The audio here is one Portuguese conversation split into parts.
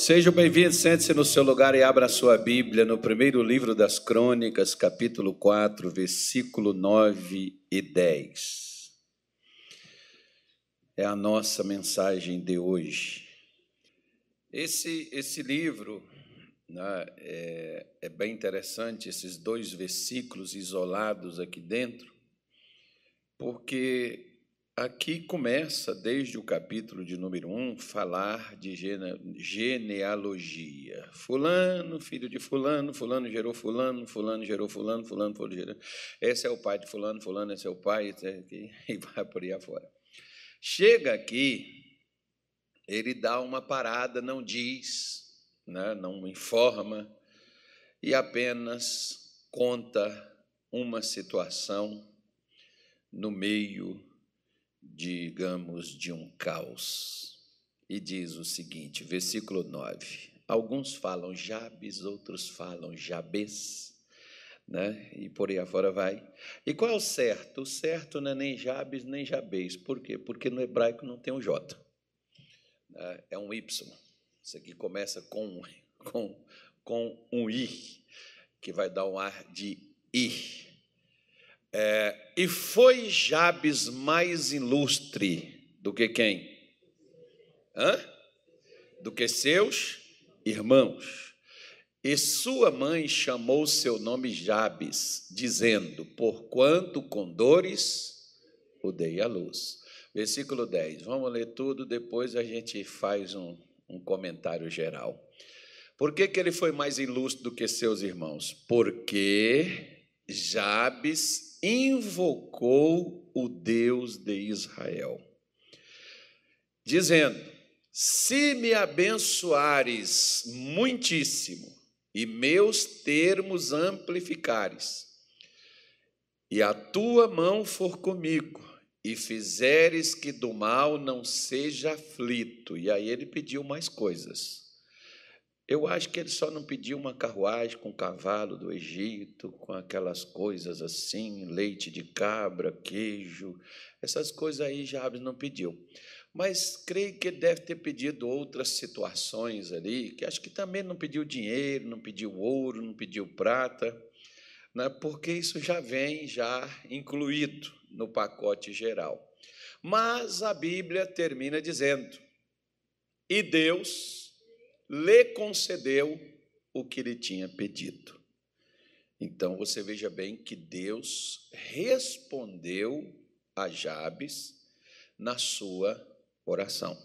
Seja bem-vindo, sente-se no seu lugar e abra a sua Bíblia no primeiro livro das Crônicas, capítulo 4, versículo 9 e 10. É a nossa mensagem de hoje. Esse, esse livro né, é, é bem interessante, esses dois versículos isolados aqui dentro, porque Aqui começa, desde o capítulo de número 1, falar de genealogia. Fulano, filho de Fulano, Fulano gerou Fulano, Fulano gerou Fulano, Fulano, Fulano gerou. Esse é o pai de Fulano, Fulano, esse é o pai, e vai por aí afora. Chega aqui, ele dá uma parada, não diz, né, não informa, e apenas conta uma situação no meio digamos, de um caos. E diz o seguinte, versículo 9: Alguns falam Jabes, outros falam Jabes, né? e por aí afora vai. E qual é o certo? O certo não é nem Jabes nem Jabes. Por quê? Porque no hebraico não tem um J, né? é um Y. Isso aqui começa com, com, com um I, que vai dar um ar de I. É, e foi Jabes mais ilustre do que quem? Hã? Do que seus irmãos. E sua mãe chamou seu nome Jabes, dizendo: Porquanto com dores o dei à luz. Versículo 10. Vamos ler tudo, depois a gente faz um, um comentário geral. Por que, que ele foi mais ilustre do que seus irmãos? Porque Jabes invocou o Deus de Israel, dizendo: Se me abençoares muitíssimo e meus termos amplificares, e a tua mão for comigo, e fizeres que do mal não seja aflito. E aí ele pediu mais coisas. Eu acho que ele só não pediu uma carruagem com cavalo do Egito, com aquelas coisas assim, leite de cabra, queijo, essas coisas aí Jabes não pediu. Mas creio que ele deve ter pedido outras situações ali, que acho que também não pediu dinheiro, não pediu ouro, não pediu prata, né, porque isso já vem já incluído no pacote geral. Mas a Bíblia termina dizendo: e Deus lhe concedeu o que ele tinha pedido. Então você veja bem que Deus respondeu a Jabes na sua oração.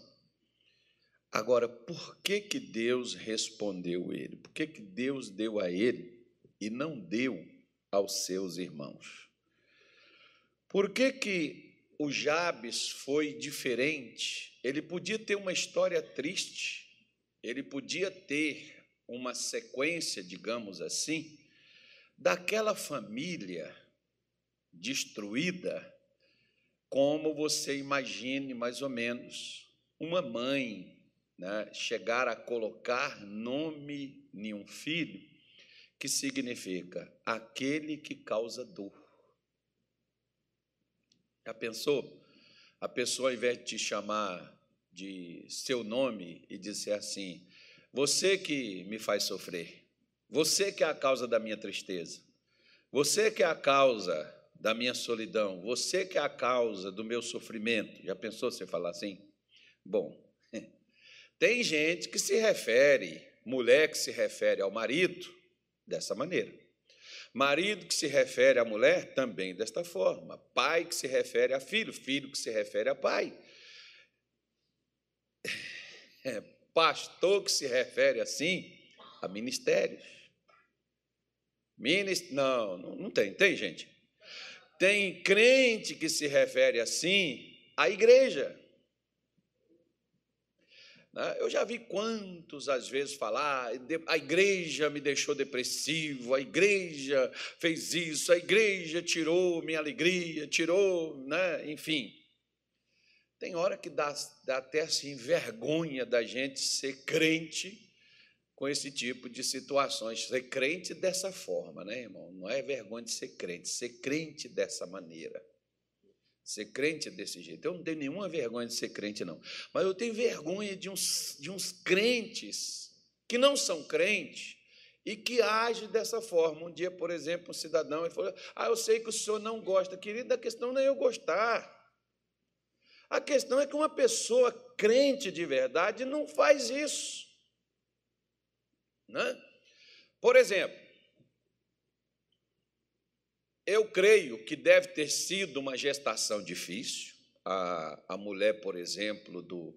Agora, por que, que Deus respondeu ele? Por que, que Deus deu a ele e não deu aos seus irmãos? Por que, que o Jabes foi diferente? Ele podia ter uma história triste, ele podia ter uma sequência, digamos assim, daquela família destruída, como você imagine mais ou menos uma mãe né, chegar a colocar nome em um filho, que significa aquele que causa dor. Já pensou? A pessoa, ao invés de te chamar de seu nome e disser assim: Você que me faz sofrer, você que é a causa da minha tristeza, você que é a causa da minha solidão, você que é a causa do meu sofrimento. Já pensou você falar assim? Bom, tem gente que se refere, mulher que se refere ao marido dessa maneira. Marido que se refere à mulher também desta forma. Pai que se refere a filho, filho que se refere a pai. É, pastor que se refere assim a ministérios. Minist... Não, não, não tem, tem gente. Tem crente que se refere assim à igreja. Né? Eu já vi quantos às vezes falar, a igreja me deixou depressivo, a igreja fez isso, a igreja tirou minha alegria, tirou, né? enfim. Tem hora que dá, dá até assim vergonha da gente ser crente com esse tipo de situações. Ser crente dessa forma, né, irmão? Não é vergonha de ser crente, ser crente dessa maneira. Ser crente desse jeito. Eu não tenho nenhuma vergonha de ser crente, não. Mas eu tenho vergonha de uns, de uns crentes que não são crentes e que agem dessa forma. Um dia, por exemplo, um cidadão ele falou: Ah, eu sei que o senhor não gosta, querido, a questão não é eu gostar. A questão é que uma pessoa crente de verdade não faz isso. Né? Por exemplo, eu creio que deve ter sido uma gestação difícil. A, a mulher, por exemplo, do,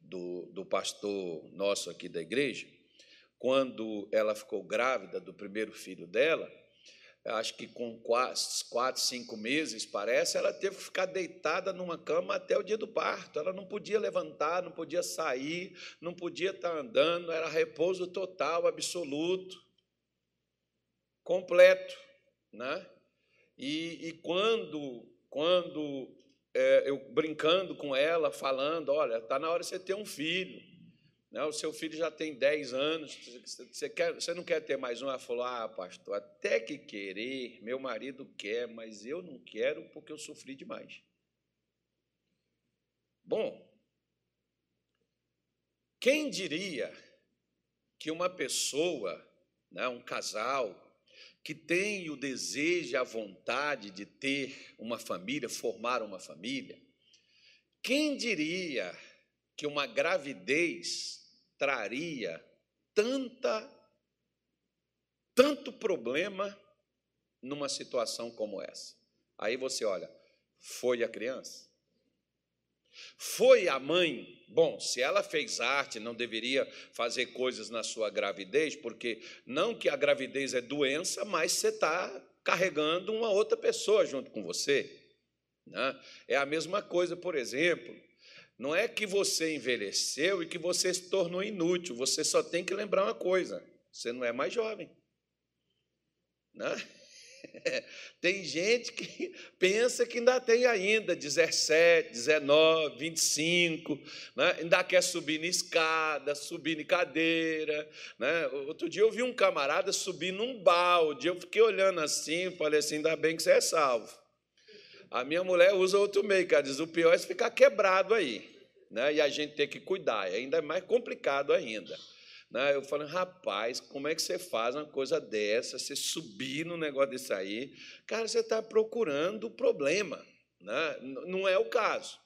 do, do pastor nosso aqui da igreja, quando ela ficou grávida do primeiro filho dela, acho que com quatro, cinco meses, parece, ela teve que ficar deitada numa cama até o dia do parto. Ela não podia levantar, não podia sair, não podia estar andando, era repouso total, absoluto, completo. Né? E, e quando, quando é, eu brincando com ela, falando, olha, está na hora de você ter um filho. Né? O seu filho já tem 10 anos, você, quer, você não quer ter mais um? Ela falou: Ah, pastor, até que querer, meu marido quer, mas eu não quero porque eu sofri demais. Bom, quem diria que uma pessoa, né, um casal, que tem o desejo a vontade de ter uma família, formar uma família, quem diria que uma gravidez traria tanta tanto problema numa situação como essa. Aí você olha, foi a criança? Foi a mãe? Bom, se ela fez arte, não deveria fazer coisas na sua gravidez, porque não que a gravidez é doença, mas você está carregando uma outra pessoa junto com você. Né? É a mesma coisa, por exemplo, não é que você envelheceu e que você se tornou inútil. Você só tem que lembrar uma coisa: você não é mais jovem. Né? Tem gente que pensa que ainda tem ainda 17, 19, 25, né? ainda quer subir na escada, subir em cadeira. Né? Outro dia eu vi um camarada subir num balde, eu fiquei olhando assim, falei assim, ainda bem que você é salvo. A minha mulher usa outro meio, cara, diz, o pior é ficar quebrado aí, né? e a gente tem que cuidar, é ainda mais complicado ainda. Né? Eu falei, rapaz, como é que você faz uma coisa dessa, você subir no negócio desse aí? Cara, você está procurando problema, né? não é o caso.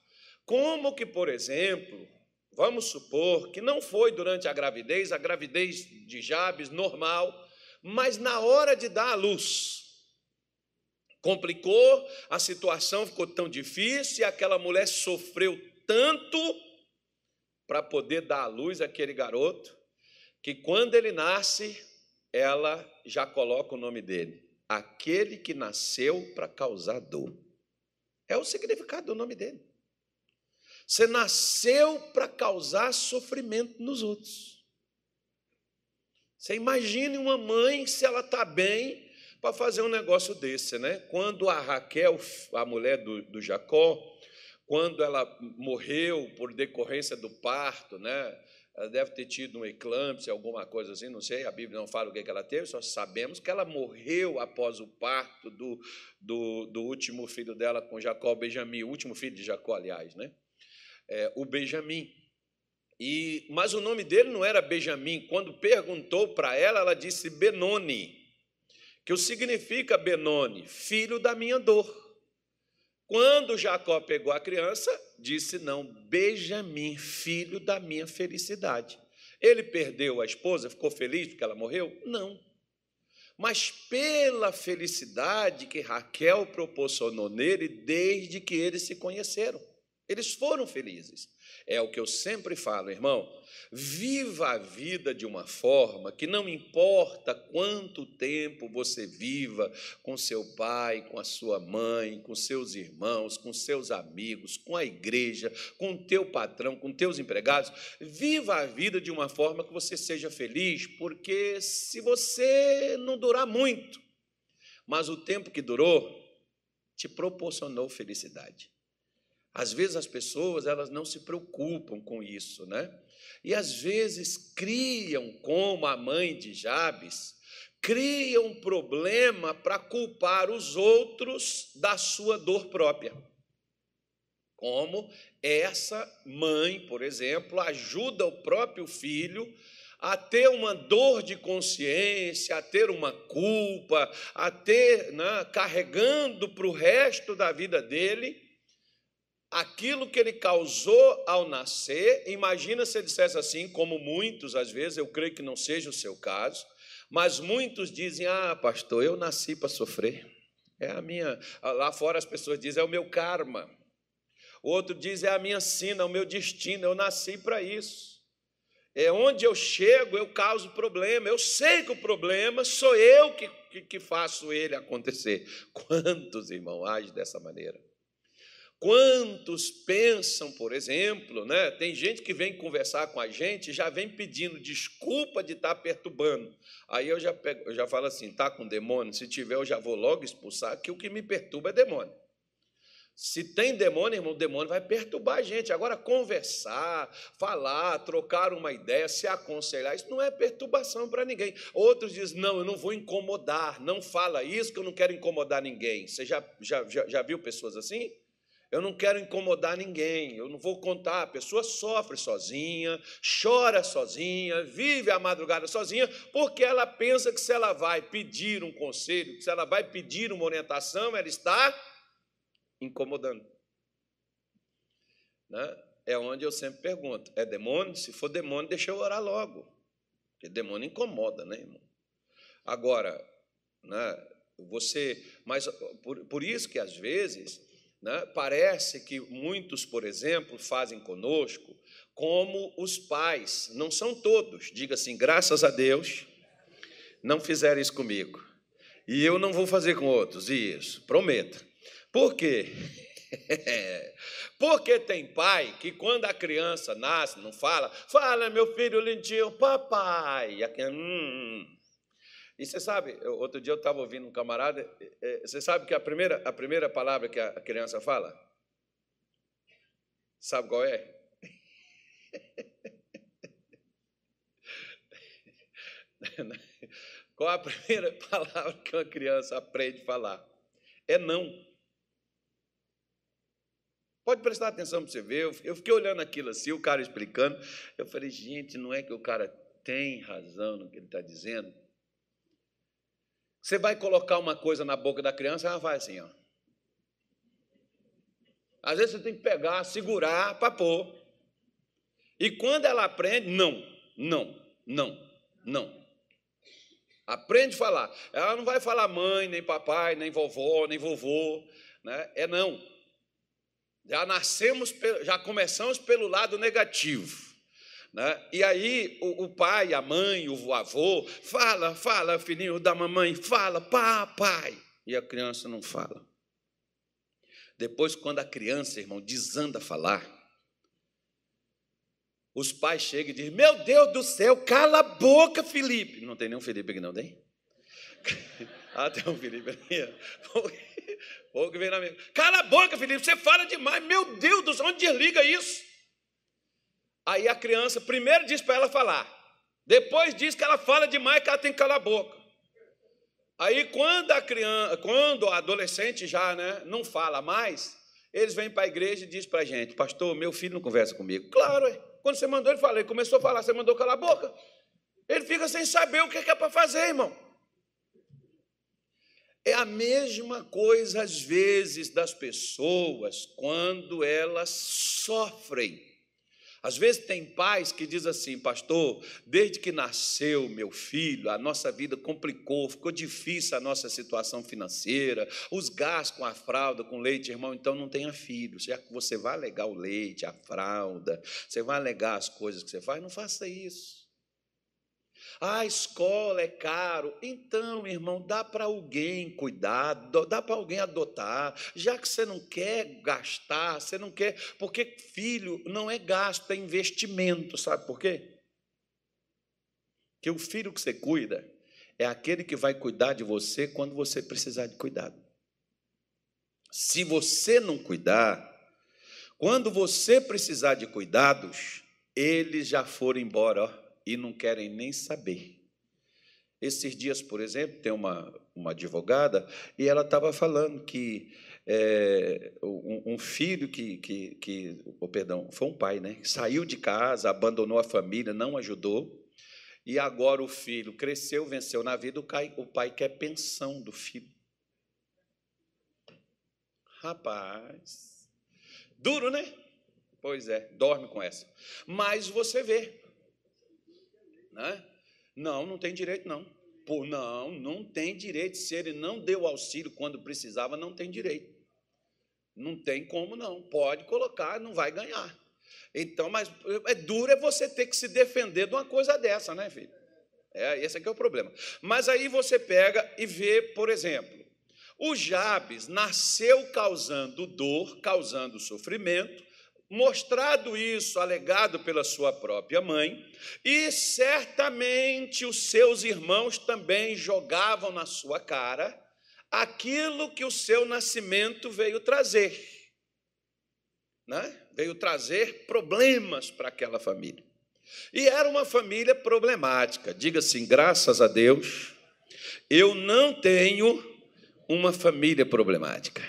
Como que, por exemplo, vamos supor que não foi durante a gravidez, a gravidez de Jabes normal, mas na hora de dar a luz, complicou, a situação ficou tão difícil, e aquela mulher sofreu tanto para poder dar à luz àquele garoto, que quando ele nasce, ela já coloca o nome dele, aquele que nasceu para causar dor. É o significado do nome dele. Você nasceu para causar sofrimento nos outros. Você imagine uma mãe, se ela está bem, para fazer um negócio desse, né? Quando a Raquel, a mulher do, do Jacó, quando ela morreu por decorrência do parto, né? Ela deve ter tido um eclâmpsia, alguma coisa assim, não sei, a Bíblia não fala o que ela teve, só sabemos que ela morreu após o parto do, do, do último filho dela com Jacó, Benjamim, o último filho de Jacó, aliás, né? É, o Benjamim. E, mas o nome dele não era Benjamim. Quando perguntou para ela, ela disse Benoni que o significa Benoni, filho da minha dor. Quando Jacó pegou a criança, disse não, Benjamim, filho da minha felicidade. Ele perdeu a esposa, ficou feliz porque ela morreu? Não. Mas pela felicidade que Raquel proporcionou nele desde que eles se conheceram. Eles foram felizes. É o que eu sempre falo, irmão. Viva a vida de uma forma que não importa quanto tempo você viva com seu pai, com a sua mãe, com seus irmãos, com seus amigos, com a igreja, com teu patrão, com teus empregados, viva a vida de uma forma que você seja feliz, porque se você não durar muito, mas o tempo que durou te proporcionou felicidade. Às vezes as pessoas elas não se preocupam com isso, né? E às vezes criam, como a mãe de Jabes, criam um problema para culpar os outros da sua dor própria. Como essa mãe, por exemplo, ajuda o próprio filho a ter uma dor de consciência, a ter uma culpa, a ter, né, carregando para o resto da vida dele aquilo que ele causou ao nascer. Imagina se ele dissesse assim, como muitos às vezes, eu creio que não seja o seu caso, mas muitos dizem: Ah, pastor, eu nasci para sofrer. É a minha. Lá fora as pessoas dizem: É o meu karma. O outro diz: É a minha sina, o meu destino, eu nasci para isso. É onde eu chego, eu causo problema. Eu sei que o problema sou eu que, que, que faço ele acontecer. Quantos irmãos agem dessa maneira? Quantos pensam, por exemplo, né? Tem gente que vem conversar com a gente já vem pedindo desculpa de estar perturbando. Aí eu já, pego, eu já falo assim: tá com demônio? Se tiver, eu já vou logo expulsar, que o que me perturba é demônio. Se tem demônio, irmão, o demônio vai perturbar a gente. Agora, conversar, falar, trocar uma ideia, se aconselhar, isso não é perturbação para ninguém. Outros dizem, não, eu não vou incomodar, não fala isso que eu não quero incomodar ninguém. Você já, já, já, já viu pessoas assim? Eu não quero incomodar ninguém, eu não vou contar. A pessoa sofre sozinha, chora sozinha, vive a madrugada sozinha, porque ela pensa que se ela vai pedir um conselho, que se ela vai pedir uma orientação, ela está incomodando. Né? É onde eu sempre pergunto: é demônio? Se for demônio, deixa eu orar logo. Porque demônio incomoda, né, irmão? Agora, né, você. Mas por, por isso que às vezes. Né, parece que muitos, por exemplo, fazem conosco como os pais, não são todos, diga assim, graças a Deus, não fizeram isso comigo. E eu não vou fazer com outros, isso, prometo. Por quê? Porque tem pai que quando a criança nasce, não fala, fala, meu filho lindinho, papai. Hum. E você sabe, outro dia eu estava ouvindo um camarada, você sabe que a primeira, a primeira palavra que a criança fala? Sabe qual é? Qual a primeira palavra que uma criança aprende a falar? É não. Pode prestar atenção para você ver. Eu fiquei olhando aquilo assim, o cara explicando. Eu falei, gente, não é que o cara tem razão no que ele está dizendo? Você vai colocar uma coisa na boca da criança, ela vai assim, ó. Às vezes você tem que pegar, segurar para pôr. E quando ela aprende, não, não, não, não. Aprende a falar. Ela não vai falar mãe, nem papai, nem vovó, nem vovô. Né? É não. Já nascemos, já começamos pelo lado negativo. Né? E aí o, o, pai, a mãe, o avô, fala, fala, filhinho da mamãe, fala, papai. E a criança não fala. Depois, quando a criança, irmão, desanda falar, os pais chegam e dizem: Meu Deus do céu, cala a boca, Felipe. Não tem nenhum Felipe aqui, não tem? ah, tem um Felipe ali. Pouco vem na minha. Cala a boca, Felipe, você fala demais. Meu Deus do céu, onde desliga isso? Aí a criança primeiro diz para ela falar. Depois diz que ela fala demais, que ela tem que calar a boca. Aí quando a criança, quando o adolescente já né, não fala mais, eles vêm para a igreja e dizem para a gente, pastor, meu filho não conversa comigo. Claro, quando você mandou ele falar, ele começou a falar, você mandou calar a boca. Ele fica sem saber o que é para fazer, irmão. É a mesma coisa, às vezes, das pessoas quando elas sofrem. Às vezes tem pais que dizem assim, pastor, desde que nasceu meu filho, a nossa vida complicou, ficou difícil a nossa situação financeira, os gastos com a fralda, com leite, irmão, então não tenha filho. Que você vai alegar o leite, a fralda, você vai alegar as coisas que você faz, não faça isso. A escola é caro. Então, irmão, dá para alguém cuidar, dá para alguém adotar. Já que você não quer gastar, você não quer. Porque filho não é gasto, é investimento. Sabe por quê? Que o filho que você cuida é aquele que vai cuidar de você quando você precisar de cuidado. Se você não cuidar, quando você precisar de cuidados, eles já foram embora, ó e não querem nem saber. Esses dias, por exemplo, tem uma, uma advogada e ela estava falando que é, um, um, filho que, que, que oh, perdão, foi um pai, né? Saiu de casa, abandonou a família, não ajudou. E agora o filho cresceu, venceu na vida, o pai quer pensão do filho. Rapaz, duro, né? Pois é, dorme com essa. Mas você vê, né? Não, não tem direito, não. Pô, não, não tem direito. Se ele não deu auxílio quando precisava, não tem direito. Não tem como não. Pode colocar, não vai ganhar. Então, mas é duro é você ter que se defender de uma coisa dessa, né, filho? É, esse aqui é o problema. Mas aí você pega e vê, por exemplo, o Jabes nasceu causando dor, causando sofrimento, mostrado isso, alegado pela sua própria mãe, e certamente os seus irmãos também jogavam na sua cara aquilo que o seu nascimento veio trazer. Né? Veio trazer problemas para aquela família. E era uma família problemática. Diga assim: graças a Deus, eu não tenho uma família problemática.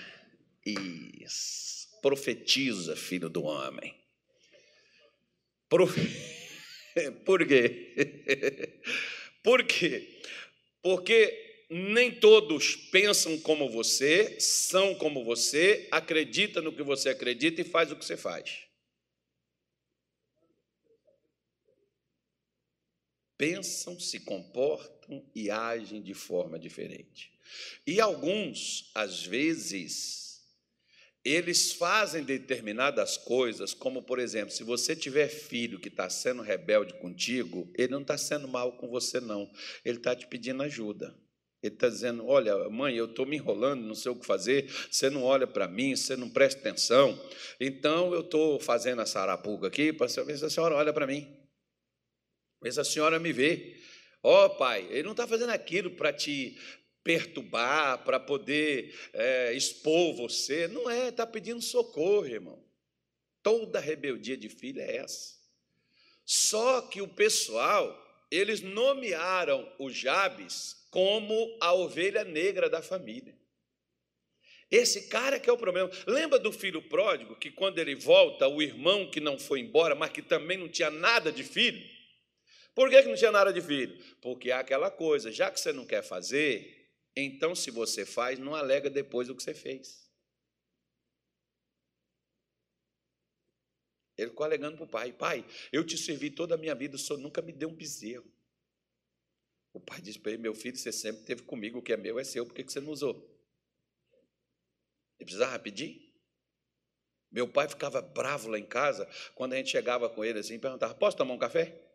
Isso profetiza, filho do homem. Por, quê? Por quê? Porque nem todos pensam como você, são como você, acreditam no que você acredita e faz o que você faz. Pensam, se comportam e agem de forma diferente. E alguns, às vezes, eles fazem determinadas coisas, como por exemplo, se você tiver filho que está sendo rebelde contigo, ele não está sendo mal com você, não. Ele está te pedindo ajuda. Ele está dizendo: Olha, mãe, eu estou me enrolando, não sei o que fazer, você não olha para mim, você não presta atenção. Então eu estou fazendo essa arapuca aqui para ver se a senhora olha para mim. Ver se a senhora me vê. Ó oh, pai, ele não está fazendo aquilo para te perturbar, para poder é, expor você. Não é, está pedindo socorro, irmão. Toda rebeldia de filho é essa. Só que o pessoal, eles nomearam o Jabes como a ovelha negra da família. Esse cara que é o problema. Lembra do filho pródigo, que quando ele volta, o irmão que não foi embora, mas que também não tinha nada de filho? Por que, que não tinha nada de filho? Porque é aquela coisa, já que você não quer fazer, então, se você faz, não alega depois o que você fez. Ele ficou alegando para o pai: Pai, eu te servi toda a minha vida, o senhor nunca me deu um bezerro. O pai disse para ele: Meu filho, você sempre teve comigo, o que é meu é seu, por que você não usou? Ele precisava pedir? Meu pai ficava bravo lá em casa quando a gente chegava com ele assim perguntava: Posso tomar um café?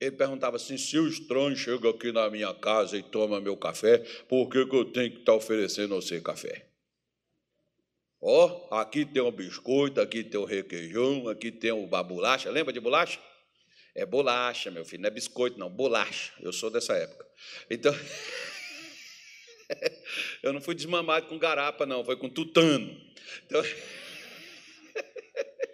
Ele perguntava assim: se o estranho chega aqui na minha casa e toma meu café, por que, que eu tenho que estar oferecendo a você café? Ó, oh, aqui tem um biscoito, aqui tem um requeijão, aqui tem o a bolacha. Lembra de bolacha? É bolacha, meu filho, não é biscoito, não, bolacha. Eu sou dessa época. Então, eu não fui desmamado com garapa, não, foi com tutano. Então.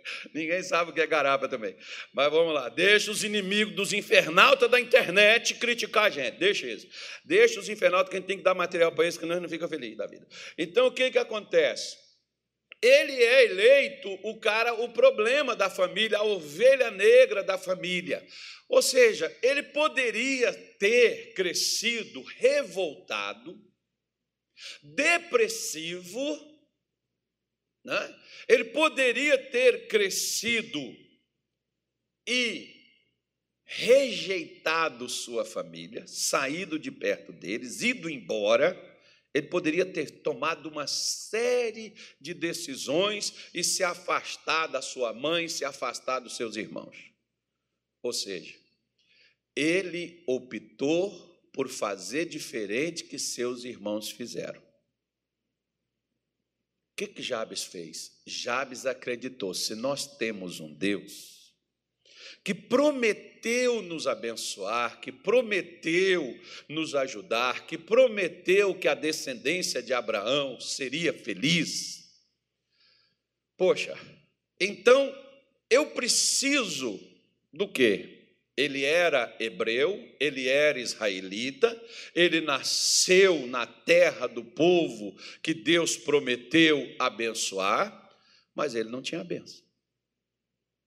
Ninguém sabe o que é garapa também. Mas vamos lá. Deixa os inimigos dos infernautas da internet criticar a gente. Deixa isso. Deixa os infernautas que a gente tem que dar material para eles, que nós não fica feliz da vida. Então, o que, que acontece? Ele é eleito o cara, o problema da família, a ovelha negra da família. Ou seja, ele poderia ter crescido revoltado, depressivo, né? Ele poderia ter crescido e rejeitado sua família, saído de perto deles, ido embora. Ele poderia ter tomado uma série de decisões e se afastar da sua mãe, se afastar dos seus irmãos. Ou seja, ele optou por fazer diferente que seus irmãos fizeram que, que Jabes fez? Jabes acreditou: se nós temos um Deus que prometeu nos abençoar, que prometeu nos ajudar, que prometeu que a descendência de Abraão seria feliz, poxa, então eu preciso do quê? Ele era hebreu, ele era israelita, ele nasceu na terra do povo que Deus prometeu abençoar, mas ele não tinha benção.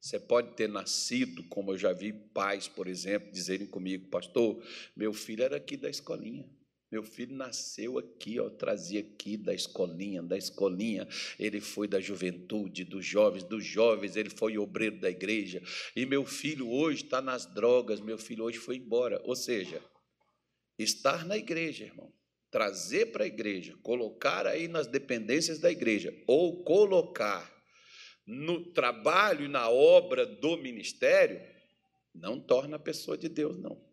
Você pode ter nascido, como eu já vi pais, por exemplo, dizerem comigo, pastor, meu filho era aqui da escolinha. Meu filho nasceu aqui, ó, trazia aqui da escolinha, da escolinha. Ele foi da juventude, dos jovens, dos jovens, ele foi obreiro da igreja. E meu filho hoje está nas drogas, meu filho hoje foi embora. Ou seja, estar na igreja, irmão, trazer para a igreja, colocar aí nas dependências da igreja, ou colocar no trabalho e na obra do ministério, não torna a pessoa de Deus, não.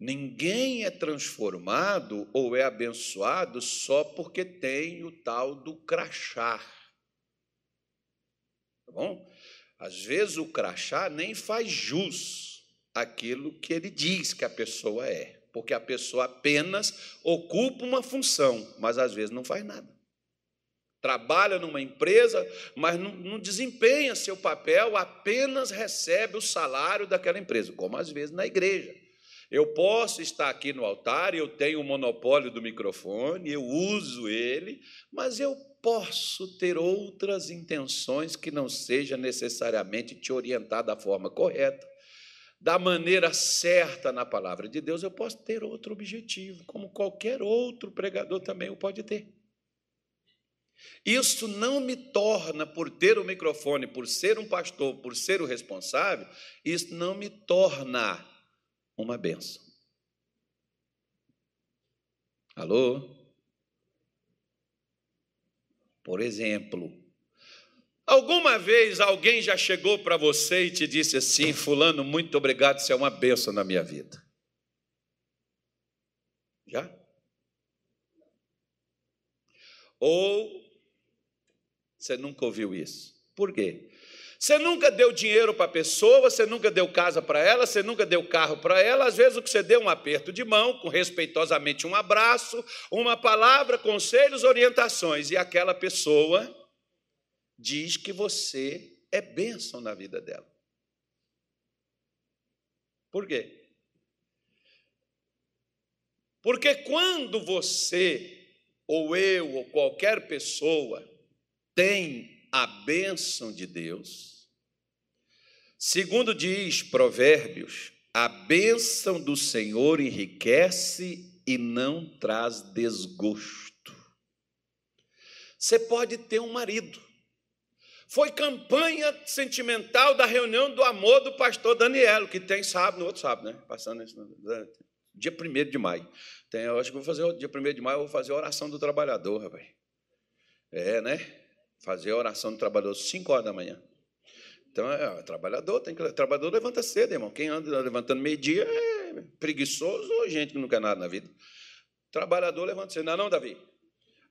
Ninguém é transformado ou é abençoado só porque tem o tal do crachá. Tá bom? Às vezes o crachá nem faz jus aquilo que ele diz que a pessoa é, porque a pessoa apenas ocupa uma função, mas às vezes não faz nada. Trabalha numa empresa, mas não, não desempenha seu papel, apenas recebe o salário daquela empresa, como às vezes na igreja. Eu posso estar aqui no altar, eu tenho o monopólio do microfone, eu uso ele, mas eu posso ter outras intenções que não seja necessariamente te orientar da forma correta, da maneira certa na palavra de Deus. Eu posso ter outro objetivo, como qualquer outro pregador também o pode ter. Isso não me torna, por ter o microfone, por ser um pastor, por ser o responsável, isso não me torna uma benção. Alô? Por exemplo, alguma vez alguém já chegou para você e te disse assim: Fulano, muito obrigado, você é uma benção na minha vida? Já? Ou você nunca ouviu isso? Por quê? Você nunca deu dinheiro para a pessoa, você nunca deu casa para ela, você nunca deu carro para ela. Às vezes o que você deu é um aperto de mão, com respeitosamente um abraço, uma palavra, conselhos, orientações. E aquela pessoa diz que você é bênção na vida dela. Por quê? Porque quando você, ou eu, ou qualquer pessoa, tem a bênção de Deus. Segundo diz Provérbios, a bênção do Senhor enriquece e não traz desgosto. Você pode ter um marido. Foi campanha sentimental da reunião do amor do pastor Daniel, que tem sábado, no outro sábado, né? Passando esse, dia 1 de maio. Tem, eu acho que vou fazer dia 1 de maio, eu vou fazer a oração do trabalhador, rapaz. É, né? fazer a oração do trabalhador às 5 horas da manhã. Então, é, trabalhador, tem que, trabalhador levanta cedo, irmão. Quem anda levantando meio-dia é preguiçoso ou gente que não quer nada na vida. Trabalhador levanta cedo. Não, é não, Davi.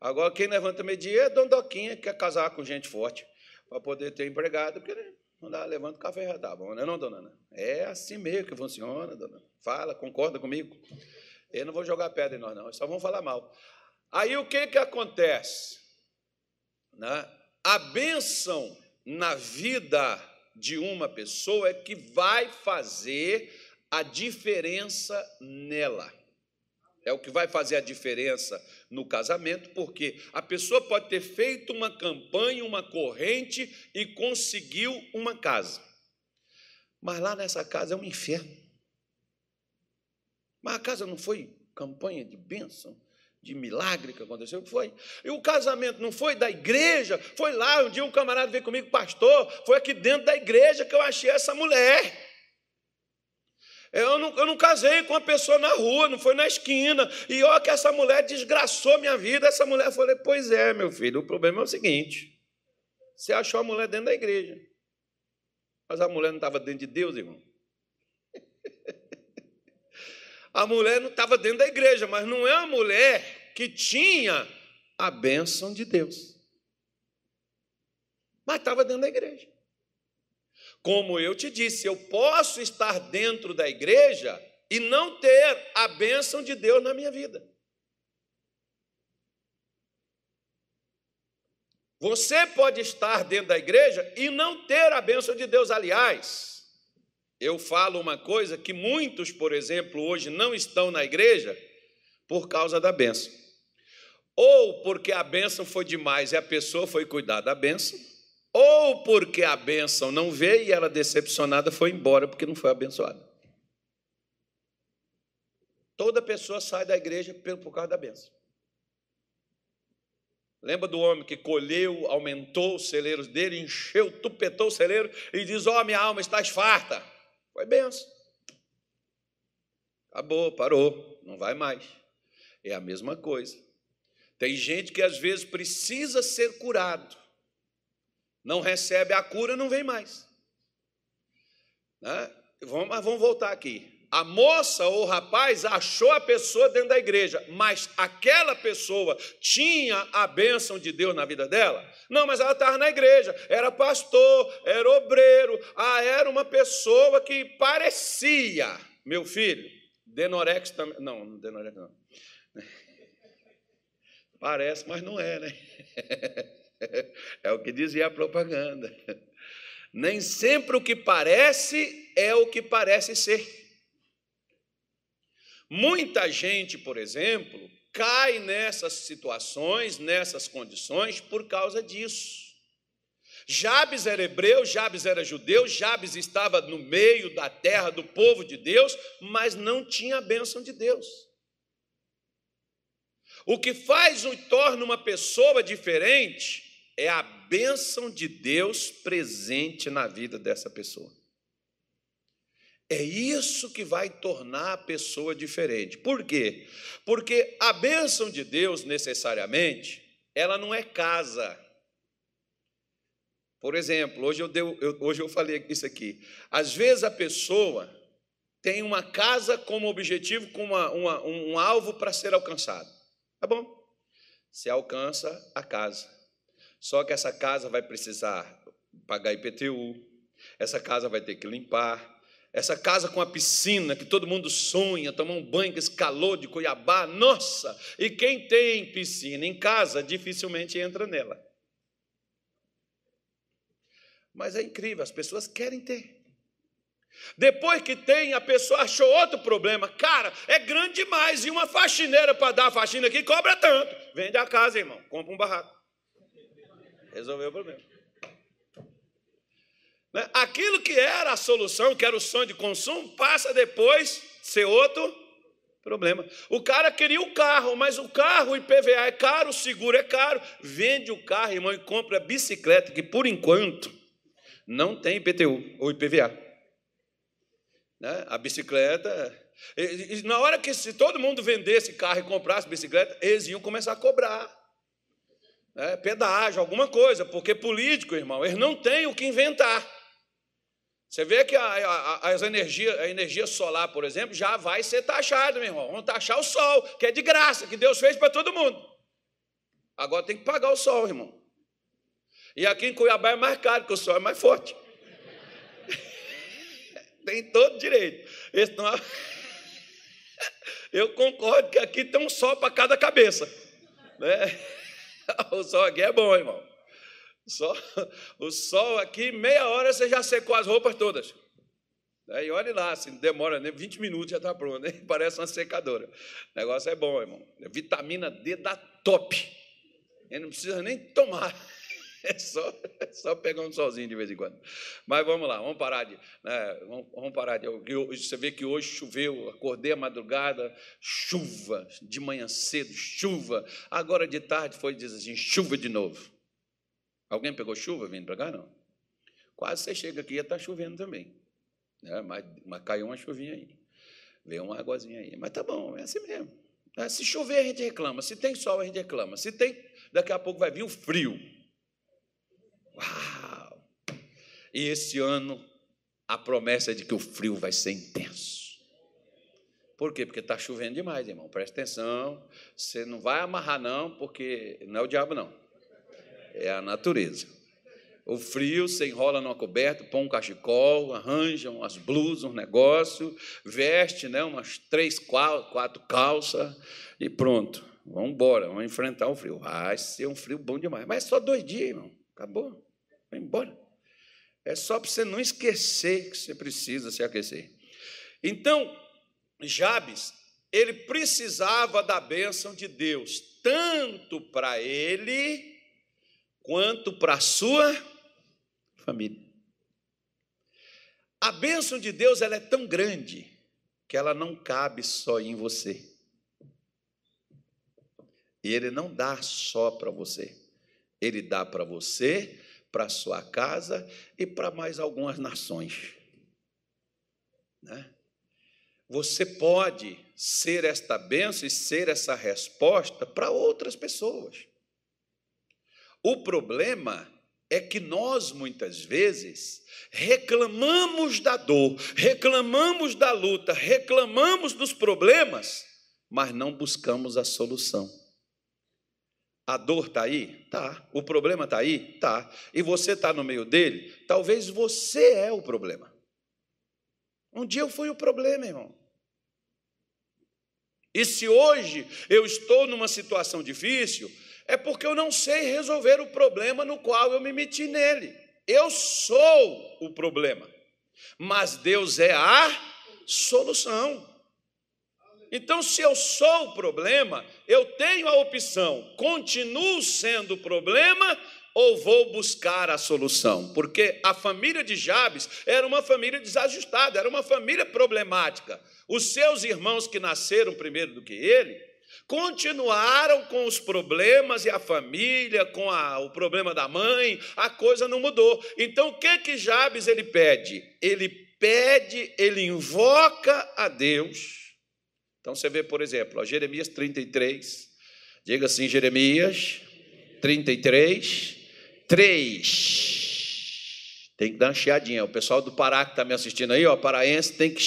Agora, quem levanta meio-dia é Dondoquinha, que quer casar com gente forte, para poder ter empregado, porque não dá, levanta o café já tá bom, não é não, dona Ana? É assim mesmo que funciona, dona. Fala, concorda comigo? Eu não vou jogar pedra em nós, não, só vamos falar mal. Aí o que, que acontece? Né? A bênção na vida de uma pessoa é que vai fazer a diferença nela. É o que vai fazer a diferença no casamento, porque a pessoa pode ter feito uma campanha, uma corrente e conseguiu uma casa. Mas lá nessa casa é um inferno. Mas a casa não foi campanha de bênção? De milagre que aconteceu, foi. E o casamento não foi da igreja, foi lá, um dia um camarada veio comigo, pastor, foi aqui dentro da igreja que eu achei essa mulher. Eu não, eu não casei com uma pessoa na rua, não foi na esquina. E ó, que essa mulher desgraçou minha vida. Essa mulher falou: Pois é, meu filho, o problema é o seguinte: você achou a mulher dentro da igreja, mas a mulher não estava dentro de Deus, irmão. A mulher não estava dentro da igreja, mas não é a mulher que tinha a bênção de Deus. Mas estava dentro da igreja. Como eu te disse, eu posso estar dentro da igreja e não ter a bênção de Deus na minha vida. Você pode estar dentro da igreja e não ter a bênção de Deus. Aliás, eu falo uma coisa que muitos, por exemplo, hoje não estão na igreja por causa da bênção. Ou porque a bênção foi demais e a pessoa foi cuidar da bênção, ou porque a bênção não veio e ela decepcionada foi embora porque não foi abençoada. Toda pessoa sai da igreja por causa da bênção. Lembra do homem que colheu, aumentou os celeiros dele, encheu, tupetou o celeiro e diz: Ó, oh, minha alma está farta. Foi benção. Acabou, parou, não vai mais. É a mesma coisa. Tem gente que às vezes precisa ser curado, não recebe a cura, não vem mais. Né? Vamos, mas vamos voltar aqui a moça ou o rapaz achou a pessoa dentro da igreja, mas aquela pessoa tinha a bênção de Deus na vida dela? Não, mas ela estava na igreja, era pastor, era obreiro, ah, era uma pessoa que parecia, meu filho, Denorex também, não, Denorex não. Parece, mas não é, né? É o que dizia a propaganda. Nem sempre o que parece é o que parece ser. Muita gente, por exemplo, cai nessas situações, nessas condições, por causa disso. Jabes era hebreu, Jabes era judeu, Jabes estava no meio da terra do povo de Deus, mas não tinha a bênção de Deus. O que faz e torna uma pessoa diferente é a bênção de Deus presente na vida dessa pessoa. É isso que vai tornar a pessoa diferente. Por quê? Porque a bênção de Deus, necessariamente, ela não é casa. Por exemplo, hoje eu, deu, eu, hoje eu falei isso aqui. Às vezes a pessoa tem uma casa como objetivo, como uma, uma, um alvo para ser alcançado. Tá bom? Se alcança a casa. Só que essa casa vai precisar pagar IPTU, essa casa vai ter que limpar, essa casa com a piscina, que todo mundo sonha, tomar um banho com esse calor de Cuiabá, nossa! E quem tem piscina em casa dificilmente entra nela. Mas é incrível, as pessoas querem ter. Depois que tem, a pessoa achou outro problema. Cara, é grande demais. E uma faxineira para dar a faxina aqui cobra tanto. Vende a casa, irmão. Compra um barraco. Resolveu o problema. Né? Aquilo que era a solução, que era o sonho de consumo, passa depois a ser outro problema. O cara queria o carro, mas o carro, IPVA é caro, o seguro é caro. Vende o carro, irmão, e compra a bicicleta, que por enquanto não tem IPTU ou IPVA. Né? A bicicleta. Na hora que se todo mundo vendesse carro e comprasse bicicleta, eles iam começar a cobrar. Né? Pedágio, alguma coisa, porque político, irmão, eles não têm o que inventar. Você vê que a, a, as energia, a energia solar, por exemplo, já vai ser taxada, meu irmão. Vamos taxar o sol, que é de graça, que Deus fez para todo mundo. Agora tem que pagar o sol, irmão. E aqui em Cuiabá é mais caro, porque o sol é mais forte. tem todo direito. Não... Eu concordo que aqui tem um sol para cada cabeça. Né? O sol aqui é bom, irmão. Só, o sol aqui, meia hora você já secou as roupas todas. Aí olhe lá, se demora né, 20 minutos já está pronto, né? parece uma secadora. O negócio é bom, irmão. Vitamina D da top. Ele não precisa nem tomar. É só, é só pegar um solzinho de vez em quando. Mas vamos lá, vamos parar de. Né, vamos, vamos, parar de. Você vê que hoje choveu, acordei a madrugada, chuva, de manhã cedo, chuva. Agora de tarde foi dizer assim, chuva de novo. Alguém pegou chuva vindo para cá? Não. Quase você chega aqui e está chovendo também. Né? Mas, mas caiu uma chuvinha aí. Veio uma águazinha aí. Mas tá bom, é assim mesmo. É, se chover, a gente reclama. Se tem sol, a gente reclama. Se tem, daqui a pouco vai vir o frio. Uau! E esse ano, a promessa é de que o frio vai ser intenso. Por quê? Porque está chovendo demais, irmão. Presta atenção. Você não vai amarrar, não, porque não é o diabo, não é a natureza. O frio, você enrola numa coberta, põe um cachecol, arranja umas blusas, um negócio, veste né, umas três, quatro calças e pronto. Vamos embora, vamos enfrentar o frio. Vai ser um frio bom demais. Mas é só dois dias, irmão. Acabou. Vai embora. É só para você não esquecer que você precisa se aquecer. Então, Jabes, ele precisava da bênção de Deus, tanto para ele quanto para a sua família. A bênção de Deus ela é tão grande que ela não cabe só em você. E Ele não dá só para você. Ele dá para você, para sua casa e para mais algumas nações. Né? Você pode ser esta bênção e ser essa resposta para outras pessoas. O problema é que nós, muitas vezes, reclamamos da dor, reclamamos da luta, reclamamos dos problemas, mas não buscamos a solução. A dor está aí? Tá. O problema está aí? Tá. E você está no meio dele? Talvez você é o problema. Um dia eu fui o problema, irmão. E se hoje eu estou numa situação difícil, é porque eu não sei resolver o problema no qual eu me meti nele. Eu sou o problema, mas Deus é a solução. Então, se eu sou o problema, eu tenho a opção: continuo sendo o problema ou vou buscar a solução? Porque a família de Jabes era uma família desajustada, era uma família problemática. Os seus irmãos que nasceram primeiro do que ele continuaram com os problemas e a família, com a, o problema da mãe, a coisa não mudou. Então o que que Jabes ele pede? Ele pede, ele invoca a Deus. Então você vê, por exemplo, ó, Jeremias 33. Diga assim, Jeremias 33, 3. Tem que dar uma chiadinha. O pessoal do Pará que está me assistindo aí, ó, paraense, tem que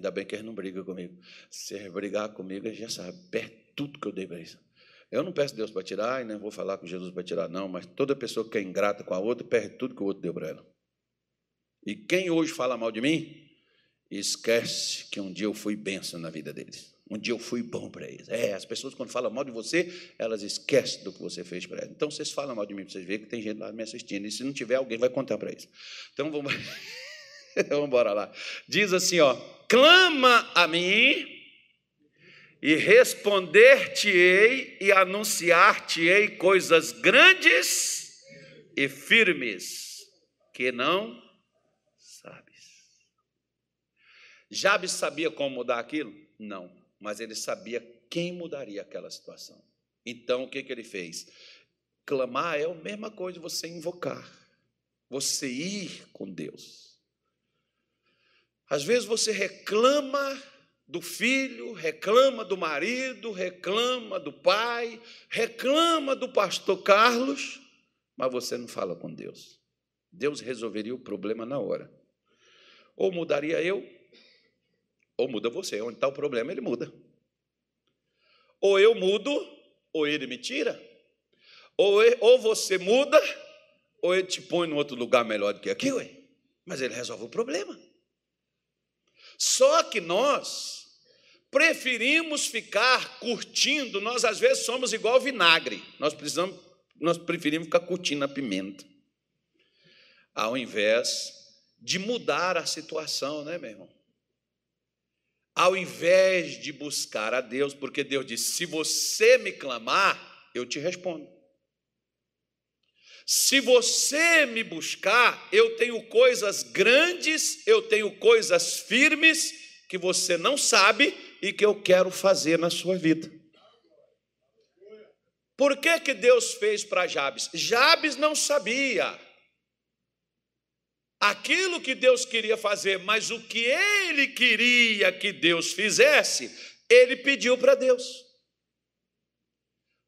Ainda bem que eles não brigam comigo. Se eles brigar comigo, eles já sabem, perde tudo que eu dei para eles. Eu não peço Deus para tirar e nem vou falar com Jesus para tirar, não, mas toda pessoa que é ingrata com a outra perde tudo que o outro deu para ela. E quem hoje fala mal de mim, esquece que um dia eu fui bênção na vida deles. Um dia eu fui bom para eles. É, as pessoas, quando falam mal de você, elas esquecem do que você fez para elas. Então, vocês falam mal de mim para vocês verem que tem gente lá me assistindo. E se não tiver, alguém vai contar para eles. Então, vamos. vamos embora lá. Diz assim, ó clama a mim e responder-te-ei e anunciar-te-ei coisas grandes e firmes que não sabes. Jabes sabia como mudar aquilo? Não, mas ele sabia quem mudaria aquela situação. Então o que, que ele fez? Clamar é a mesma coisa de você invocar, você ir com Deus. Às vezes você reclama do filho, reclama do marido, reclama do pai, reclama do pastor Carlos, mas você não fala com Deus. Deus resolveria o problema na hora. Ou mudaria eu, ou muda você. Onde está o problema, ele muda. Ou eu mudo, ou ele me tira. Ou, ou você muda, ou ele te põe em outro lugar melhor do que aqui, ué. Mas ele resolve o problema. Só que nós preferimos ficar curtindo, nós às vezes somos igual vinagre. Nós precisamos, nós preferimos ficar curtindo a pimenta. Ao invés de mudar a situação, né, meu irmão? Ao invés de buscar a Deus, porque Deus disse: se você me clamar, eu te respondo. Se você me buscar, eu tenho coisas grandes, eu tenho coisas firmes que você não sabe e que eu quero fazer na sua vida. Por que, que Deus fez para Jabes? Jabes não sabia aquilo que Deus queria fazer, mas o que ele queria que Deus fizesse, ele pediu para Deus.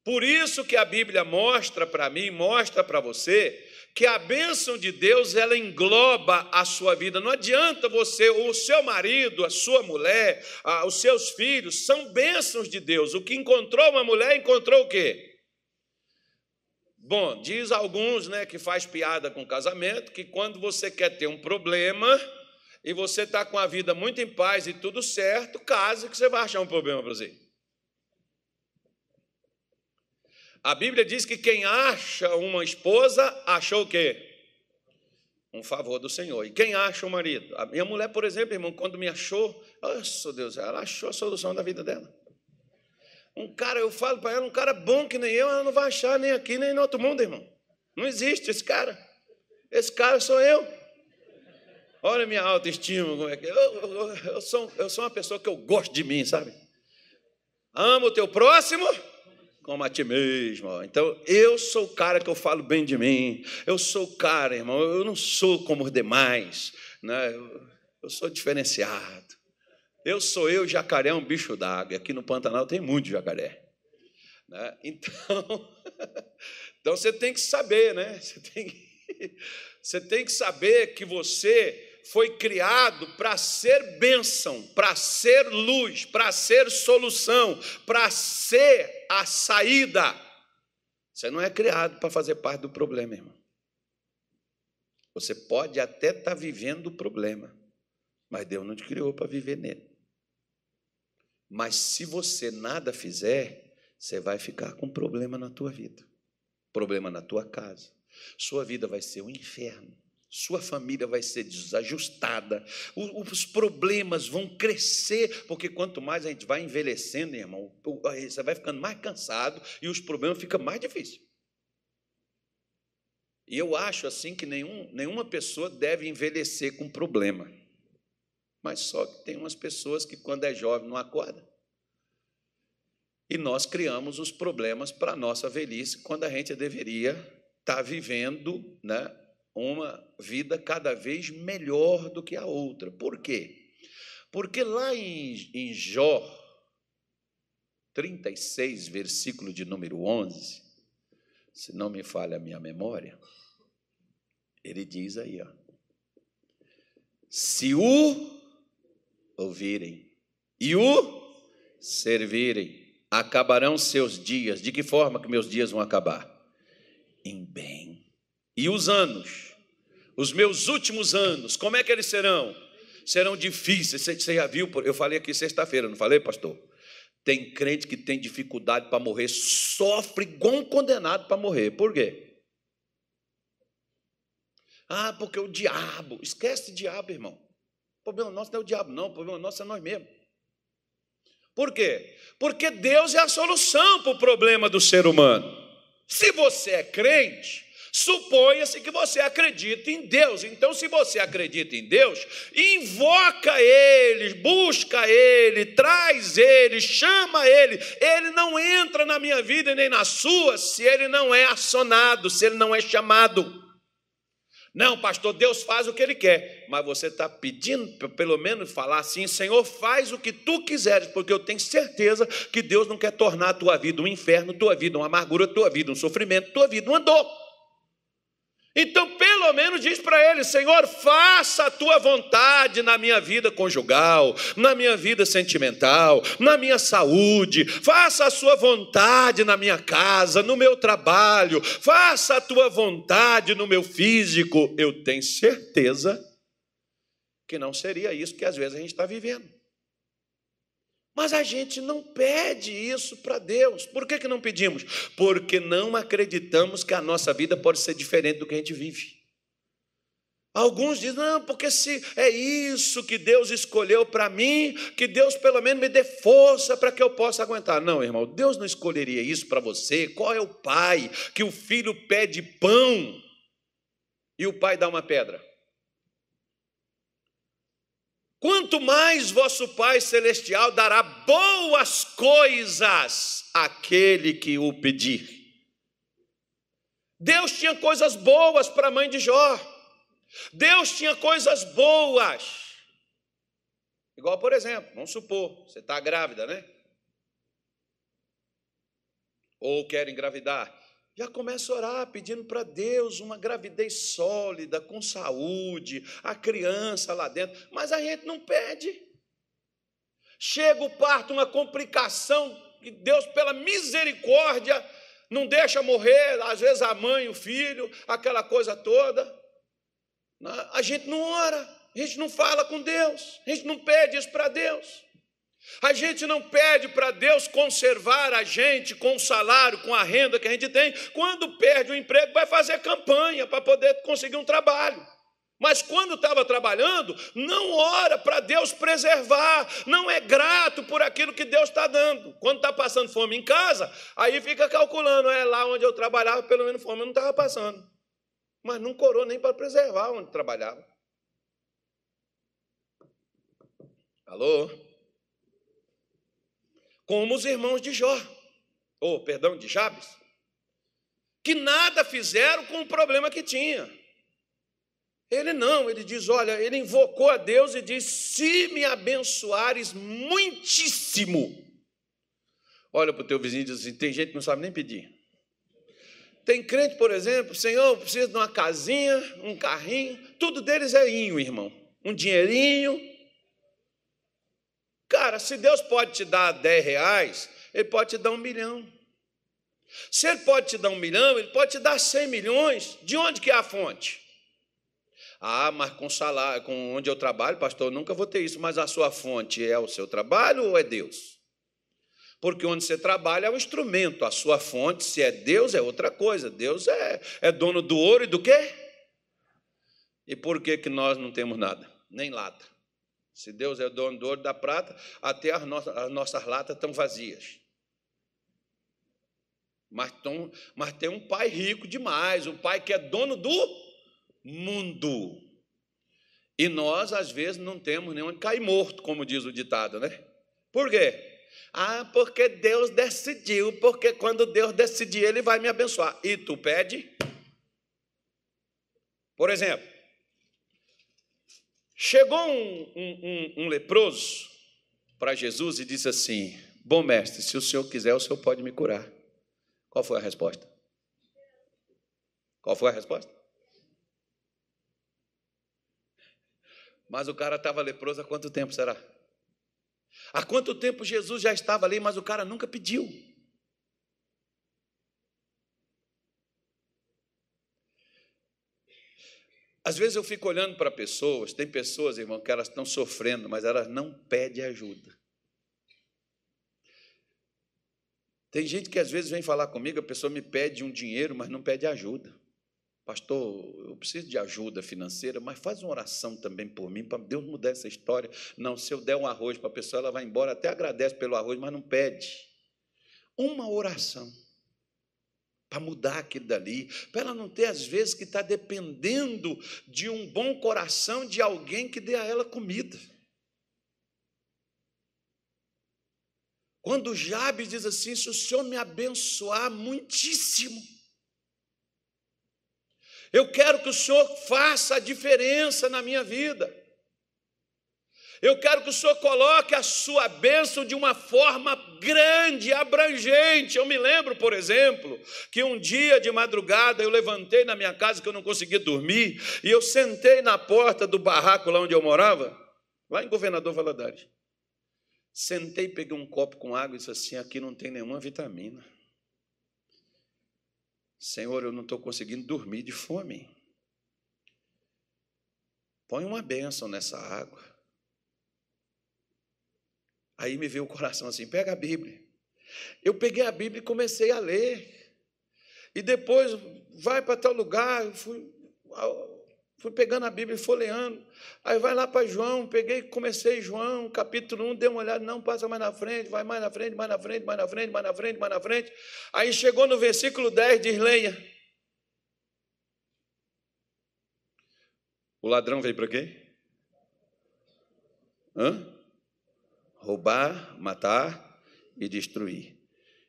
Por isso que a Bíblia mostra para mim, mostra para você, que a bênção de Deus ela engloba a sua vida. Não adianta você, o seu marido, a sua mulher, os seus filhos são bênçãos de Deus. O que encontrou uma mulher encontrou o quê? Bom, diz alguns, né, que faz piada com casamento, que quando você quer ter um problema e você está com a vida muito em paz e tudo certo, case que você vai achar um problema para você. A Bíblia diz que quem acha uma esposa, achou o quê? Um favor do Senhor. E quem acha um marido? A minha mulher, por exemplo, irmão, quando me achou, oh Deus, ela achou a solução da vida dela. Um cara, eu falo para ela, um cara bom que nem eu, ela não vai achar nem aqui, nem no outro mundo, irmão. Não existe esse cara. Esse cara sou eu. Olha a minha autoestima, como é que eu, eu, eu, sou, eu sou uma pessoa que eu gosto de mim, sabe? Ama o teu próximo como a ti mesmo. Então, eu sou o cara que eu falo bem de mim. Eu sou o cara, irmão. Eu não sou como os demais. Né? Eu, eu sou diferenciado. Eu sou eu, jacaré é um bicho d'água. Aqui no Pantanal tem muito jacaré. Né? Então, então você tem que saber, né? Você tem que, você tem que saber que você foi criado para ser bênção, para ser luz, para ser solução, para ser a saída. Você não é criado para fazer parte do problema, irmão. Você pode até estar tá vivendo o problema, mas Deus não te criou para viver nele. Mas se você nada fizer, você vai ficar com problema na tua vida, problema na tua casa. Sua vida vai ser um inferno sua família vai ser desajustada, os problemas vão crescer, porque quanto mais a gente vai envelhecendo, irmão, você vai ficando mais cansado e os problemas ficam mais difíceis. E eu acho assim que nenhum, nenhuma pessoa deve envelhecer com problema. Mas só que tem umas pessoas que, quando é jovem, não acorda. E nós criamos os problemas para a nossa velhice, quando a gente deveria estar tá vivendo né, uma vida cada vez melhor do que a outra. Por quê? Porque lá em, em Jó 36, versículo de número 11, se não me falha a minha memória, ele diz aí, ó, se o ouvirem e o servirem, acabarão seus dias. De que forma que meus dias vão acabar? Em bem e os anos, os meus últimos anos, como é que eles serão? Serão difíceis. Você já viu? Eu falei aqui sexta-feira, não falei, pastor? Tem crente que tem dificuldade para morrer, sofre igual um condenado para morrer. Por quê? Ah, porque o diabo. Esquece o diabo, irmão. O problema nosso não é o diabo, não. O problema nosso é nós mesmos. Por quê? Porque Deus é a solução para o problema do ser humano. Se você é crente, Suponha-se que você acredita em Deus. Então, se você acredita em Deus, invoca Ele, busca Ele, traz Ele, chama Ele. Ele não entra na minha vida nem na sua se Ele não é acionado, se Ele não é chamado. Não, pastor, Deus faz o que Ele quer, mas você está pedindo, pelo menos, falar assim: Senhor, faz o que tu quiseres, porque eu tenho certeza que Deus não quer tornar a tua vida um inferno, tua vida uma amargura, tua vida um sofrimento, tua vida uma dor. Então, pelo menos diz para ele: Senhor, faça a tua vontade na minha vida conjugal, na minha vida sentimental, na minha saúde, faça a sua vontade na minha casa, no meu trabalho, faça a tua vontade no meu físico. Eu tenho certeza que não seria isso que às vezes a gente está vivendo. Mas a gente não pede isso para Deus. Por que, que não pedimos? Porque não acreditamos que a nossa vida pode ser diferente do que a gente vive. Alguns dizem, não, porque se é isso que Deus escolheu para mim, que Deus pelo menos me dê força para que eu possa aguentar. Não, irmão, Deus não escolheria isso para você. Qual é o pai que o filho pede pão e o pai dá uma pedra? Quanto mais vosso Pai Celestial dará boas coisas àquele que o pedir. Deus tinha coisas boas para a mãe de Jó. Deus tinha coisas boas. Igual, por exemplo, vamos supor, você está grávida, né? Ou quer engravidar já começa a orar pedindo para Deus uma gravidez sólida, com saúde, a criança lá dentro, mas a gente não pede. Chega o parto, uma complicação, que Deus, pela misericórdia, não deixa morrer, às vezes a mãe, o filho, aquela coisa toda. A gente não ora, a gente não fala com Deus, a gente não pede isso para Deus. A gente não pede para Deus conservar a gente com o salário, com a renda que a gente tem. Quando perde o emprego, vai fazer campanha para poder conseguir um trabalho. Mas quando estava trabalhando, não ora para Deus preservar, não é grato por aquilo que Deus está dando. Quando está passando fome em casa, aí fica calculando, é lá onde eu trabalhava, pelo menos fome eu não estava passando. Mas não corou nem para preservar onde trabalhava. Alô? Como os irmãos de Jó, ou perdão, de Jabes, que nada fizeram com o problema que tinha. Ele não, ele diz: olha, ele invocou a Deus e diz: se me abençoares muitíssimo. Olha para o teu vizinho e diz assim: tem gente que não sabe nem pedir. Tem crente, por exemplo, Senhor, precisa de uma casinha, um carrinho, tudo deles é inho, irmão. Um dinheirinho. Cara, se Deus pode te dar 10 reais, Ele pode te dar um milhão. Se Ele pode te dar um milhão, Ele pode te dar 100 milhões. De onde que é a fonte? Ah, mas com salário, com onde eu trabalho, pastor, eu nunca vou ter isso, mas a sua fonte é o seu trabalho ou é Deus? Porque onde você trabalha é o instrumento, a sua fonte, se é Deus, é outra coisa. Deus é, é dono do ouro e do quê? E por que, que nós não temos nada? Nem lata. Se Deus é dono do ouro da prata, até as nossas, as nossas latas estão vazias. Mas, tão, mas tem um pai rico demais, um pai que é dono do mundo. E nós, às vezes, não temos nem onde cair morto, como diz o ditado, né? Por quê? Ah, porque Deus decidiu, porque quando Deus decidir, Ele vai me abençoar. E tu pede? Por exemplo, chegou um, um, um, um leproso para Jesus e disse assim: Bom mestre, se o senhor quiser, o senhor pode me curar. Qual foi a resposta? Qual foi a resposta? Mas o cara estava leproso há quanto tempo será? Há quanto tempo Jesus já estava ali, mas o cara nunca pediu? Às vezes eu fico olhando para pessoas, tem pessoas, irmão, que elas estão sofrendo, mas elas não pedem ajuda. Tem gente que às vezes vem falar comigo, a pessoa me pede um dinheiro, mas não pede ajuda. Pastor, eu preciso de ajuda financeira, mas faz uma oração também por mim, para Deus mudar essa história. Não, se eu der um arroz para a pessoa, ela vai embora, até agradece pelo arroz, mas não pede. Uma oração para mudar aquilo dali, para ela não ter, às vezes, que está dependendo de um bom coração de alguém que dê a ela comida. Quando Jabes diz assim: se o Senhor me abençoar muitíssimo, eu quero que o Senhor faça a diferença na minha vida. Eu quero que o Senhor coloque a sua bênção de uma forma grande, abrangente. Eu me lembro, por exemplo, que um dia de madrugada eu levantei na minha casa que eu não conseguia dormir e eu sentei na porta do barraco lá onde eu morava, lá em Governador Valadares. Sentei, peguei um copo com água e disse assim: aqui não tem nenhuma vitamina. Senhor, eu não estou conseguindo dormir de fome. Põe uma bênção nessa água. Aí me veio o coração assim: pega a Bíblia. Eu peguei a Bíblia e comecei a ler. E depois, vai para tal lugar. Fui, Fui pegando a Bíblia e folheando. Aí vai lá para João, peguei, comecei João, capítulo 1, dei uma olhada, não, passa mais na frente, vai mais na frente, mais na frente, mais na frente, mais na frente, mais na frente. Aí chegou no versículo 10, diz leia. O ladrão veio para quê? Hã? Roubar, matar e destruir.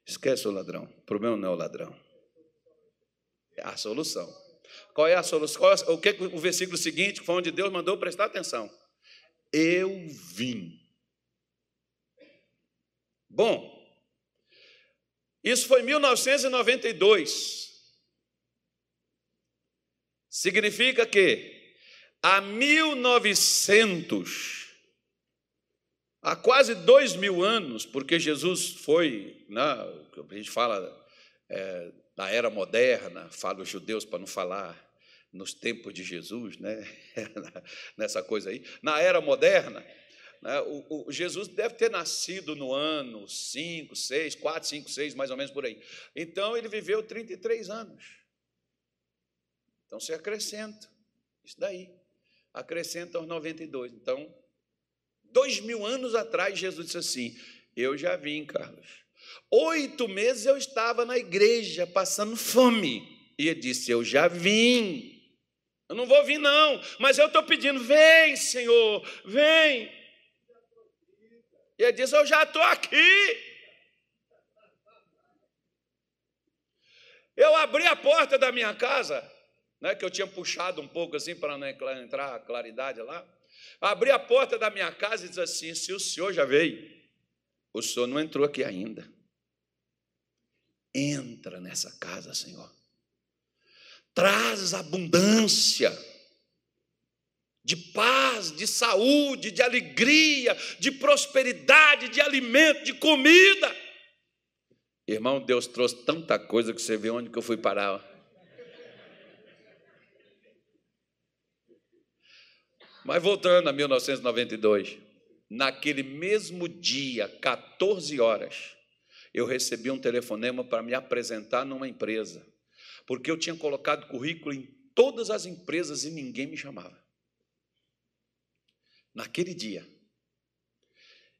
Esquece o ladrão. O problema não é o ladrão. É a solução. Qual é a solução? É, o que o versículo seguinte, foi onde Deus mandou prestar atenção? Eu vim. Bom, isso foi 1992. Significa que há 1900, há quase dois mil anos, porque Jesus foi, né, a gente fala é, na era moderna, fala os judeus para não falar nos tempos de Jesus, né? nessa coisa aí. Na era moderna, né? o, o, Jesus deve ter nascido no ano 5, 6, 4, 5, 6, mais ou menos por aí. Então, ele viveu 33 anos. Então, se acrescenta isso daí. acrescenta aos 92. Então, dois mil anos atrás, Jesus disse assim: Eu já vim, Carlos. Oito meses eu estava na igreja passando fome. E ele disse: Eu já vim. Eu não vou vir, não, mas eu estou pedindo: Vem, Senhor, vem. E ele disse: Eu já estou aqui. Eu abri a porta da minha casa, né, que eu tinha puxado um pouco assim para não entrar a claridade lá. Abri a porta da minha casa e disse assim: Se o senhor já veio, o senhor não entrou aqui ainda. Entra nessa casa, Senhor. Traz abundância de paz, de saúde, de alegria, de prosperidade, de alimento, de comida. Irmão, Deus trouxe tanta coisa que você vê onde que eu fui parar. Mas voltando a 1992, naquele mesmo dia, 14 horas, eu recebi um telefonema para me apresentar numa empresa, porque eu tinha colocado currículo em todas as empresas e ninguém me chamava. Naquele dia,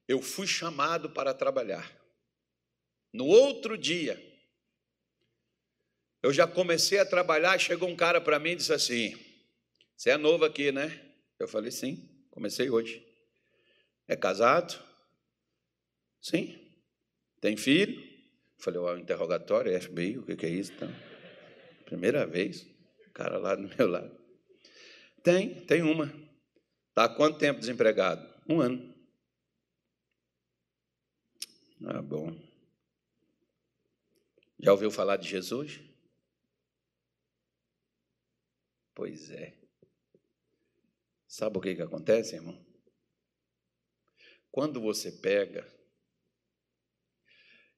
eu fui chamado para trabalhar. No outro dia, eu já comecei a trabalhar, chegou um cara para mim e disse assim: Você é novo aqui, né? Eu falei: Sim, comecei hoje. É casado? Sim. Tem filho? Eu falei: O interrogatório, FBI, o que é isso? Então, primeira vez, o cara lá do meu lado. Tem, tem uma. Está há quanto tempo desempregado? Um ano. Ah, bom. Já ouviu falar de Jesus? Pois é. Sabe o que, que acontece, irmão? Quando você pega,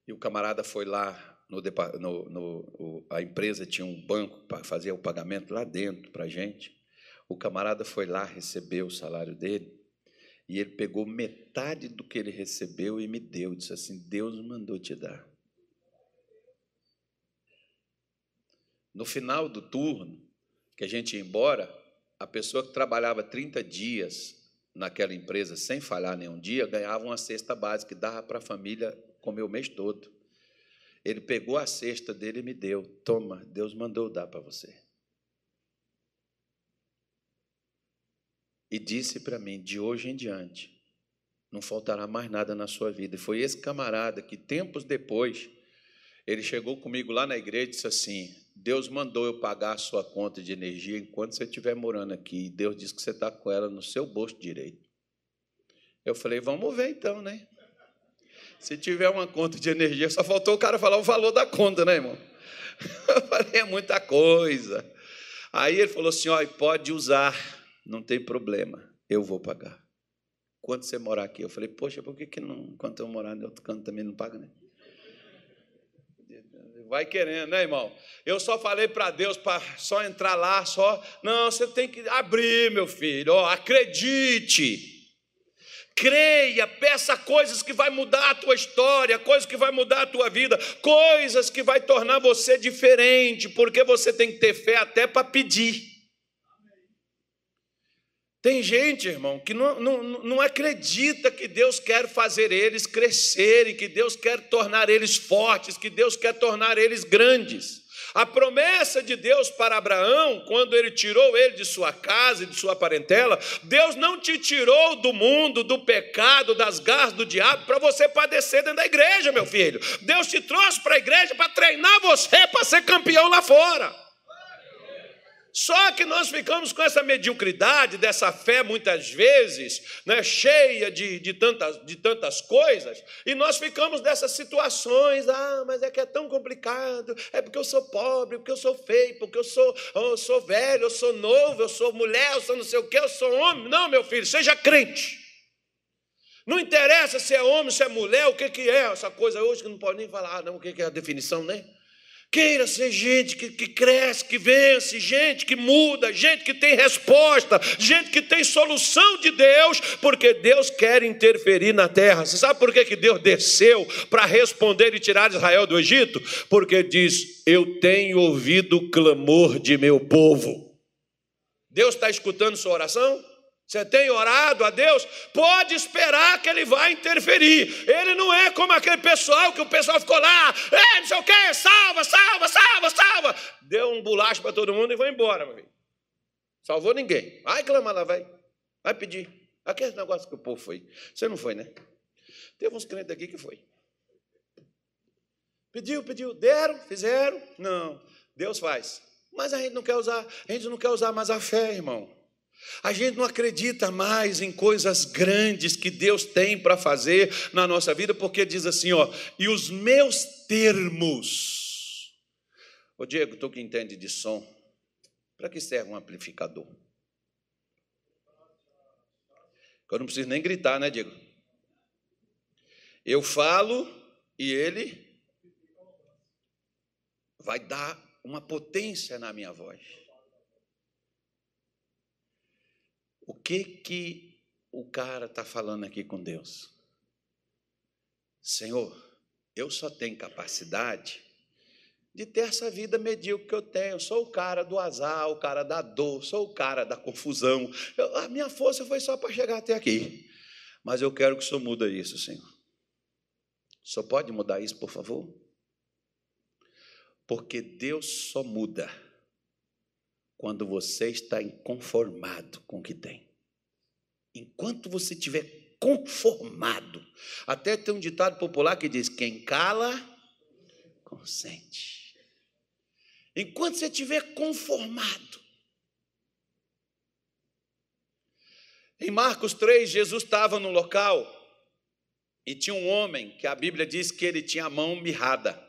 e o camarada foi lá, no, no, no a empresa tinha um banco para fazer o pagamento lá dentro para a gente. O camarada foi lá, recebeu o salário dele, e ele pegou metade do que ele recebeu e me deu. Disse assim: Deus mandou te dar. No final do turno, que a gente ia embora, a pessoa que trabalhava 30 dias naquela empresa sem falhar nenhum dia ganhava uma cesta básica que dava para a família comer o mês todo. Ele pegou a cesta dele e me deu. Toma, Deus mandou dar para você. E disse para mim: de hoje em diante, não faltará mais nada na sua vida. E foi esse camarada que, tempos depois, ele chegou comigo lá na igreja e disse assim: Deus mandou eu pagar a sua conta de energia enquanto você estiver morando aqui. E Deus disse que você está com ela no seu bolso direito. Eu falei, vamos ver então, né? Se tiver uma conta de energia, só faltou o cara falar o valor da conta, né, irmão? Eu falei, é muita coisa. Aí ele falou assim: ó, pode usar, não tem problema, eu vou pagar. Quanto você morar aqui? Eu falei, poxa, por que, que não, enquanto eu morar em outro canto também não paga, né? Vai querendo, né, irmão? Eu só falei para Deus para só entrar lá, só. Não, você tem que abrir, meu filho. Ó, acredite. Creia, peça coisas que vai mudar a tua história, coisas que vai mudar a tua vida, coisas que vai tornar você diferente, porque você tem que ter fé até para pedir. Tem gente, irmão, que não, não, não acredita que Deus quer fazer eles crescerem, que Deus quer tornar eles fortes, que Deus quer tornar eles grandes. A promessa de Deus para Abraão, quando ele tirou ele de sua casa e de sua parentela, Deus não te tirou do mundo, do pecado, das garras do diabo, para você padecer dentro da igreja, meu filho. Deus te trouxe para a igreja para treinar você para ser campeão lá fora. Só que nós ficamos com essa mediocridade, dessa fé, muitas vezes, né, cheia de, de, tantas, de tantas coisas, e nós ficamos nessas situações. Ah, mas é que é tão complicado, é porque eu sou pobre, porque eu sou feio, porque eu sou, eu sou velho, eu sou novo, eu sou mulher, eu sou não sei o quê, eu sou homem. Não, meu filho, seja crente. Não interessa se é homem, se é mulher, o que, que é essa coisa hoje que não pode nem falar, ah, não, o que, que é a definição, né? Queira ser gente que, que, cresce, que vence, gente que muda, gente que tem resposta, gente que tem solução de Deus, porque Deus quer interferir na terra. Você sabe por que, que Deus desceu para responder e tirar Israel do Egito? Porque diz: Eu tenho ouvido o clamor de meu povo. Deus está escutando sua oração? Você tem orado a Deus? Pode esperar que Ele vai interferir. Ele não é como aquele pessoal que o pessoal ficou lá, é, não sei o quê, salva, salva, salva, salva. Deu um bolacho para todo mundo e foi embora, meu filho. Salvou ninguém. Vai clamar lá, vai. Vai pedir. Aquele negócio que o povo foi. Você não foi, né? Teve uns crentes aqui que foi. Pediu, pediu, deram, fizeram. Não, Deus faz. Mas a gente não quer usar, a gente não quer usar mais a fé, irmão. A gente não acredita mais em coisas grandes que Deus tem para fazer na nossa vida, porque diz assim, ó, e os meus termos. Ô Diego, tu que entende de som, para que serve um amplificador? Eu não preciso nem gritar, né, Diego? Eu falo e ele vai dar uma potência na minha voz. O que que o cara está falando aqui com Deus? Senhor, eu só tenho capacidade de ter essa vida medíocre que eu tenho. Sou o cara do azar, o cara da dor, sou o cara da confusão. Eu, a minha força foi só para chegar até aqui. Mas eu quero que o Senhor muda isso, Senhor. Senhor pode mudar isso, por favor? Porque Deus só muda quando você está inconformado com o que tem. Enquanto você estiver conformado. Até tem um ditado popular que diz: quem cala, consente. Enquanto você estiver conformado. Em Marcos 3, Jesus estava no local e tinha um homem que a Bíblia diz que ele tinha a mão mirrada.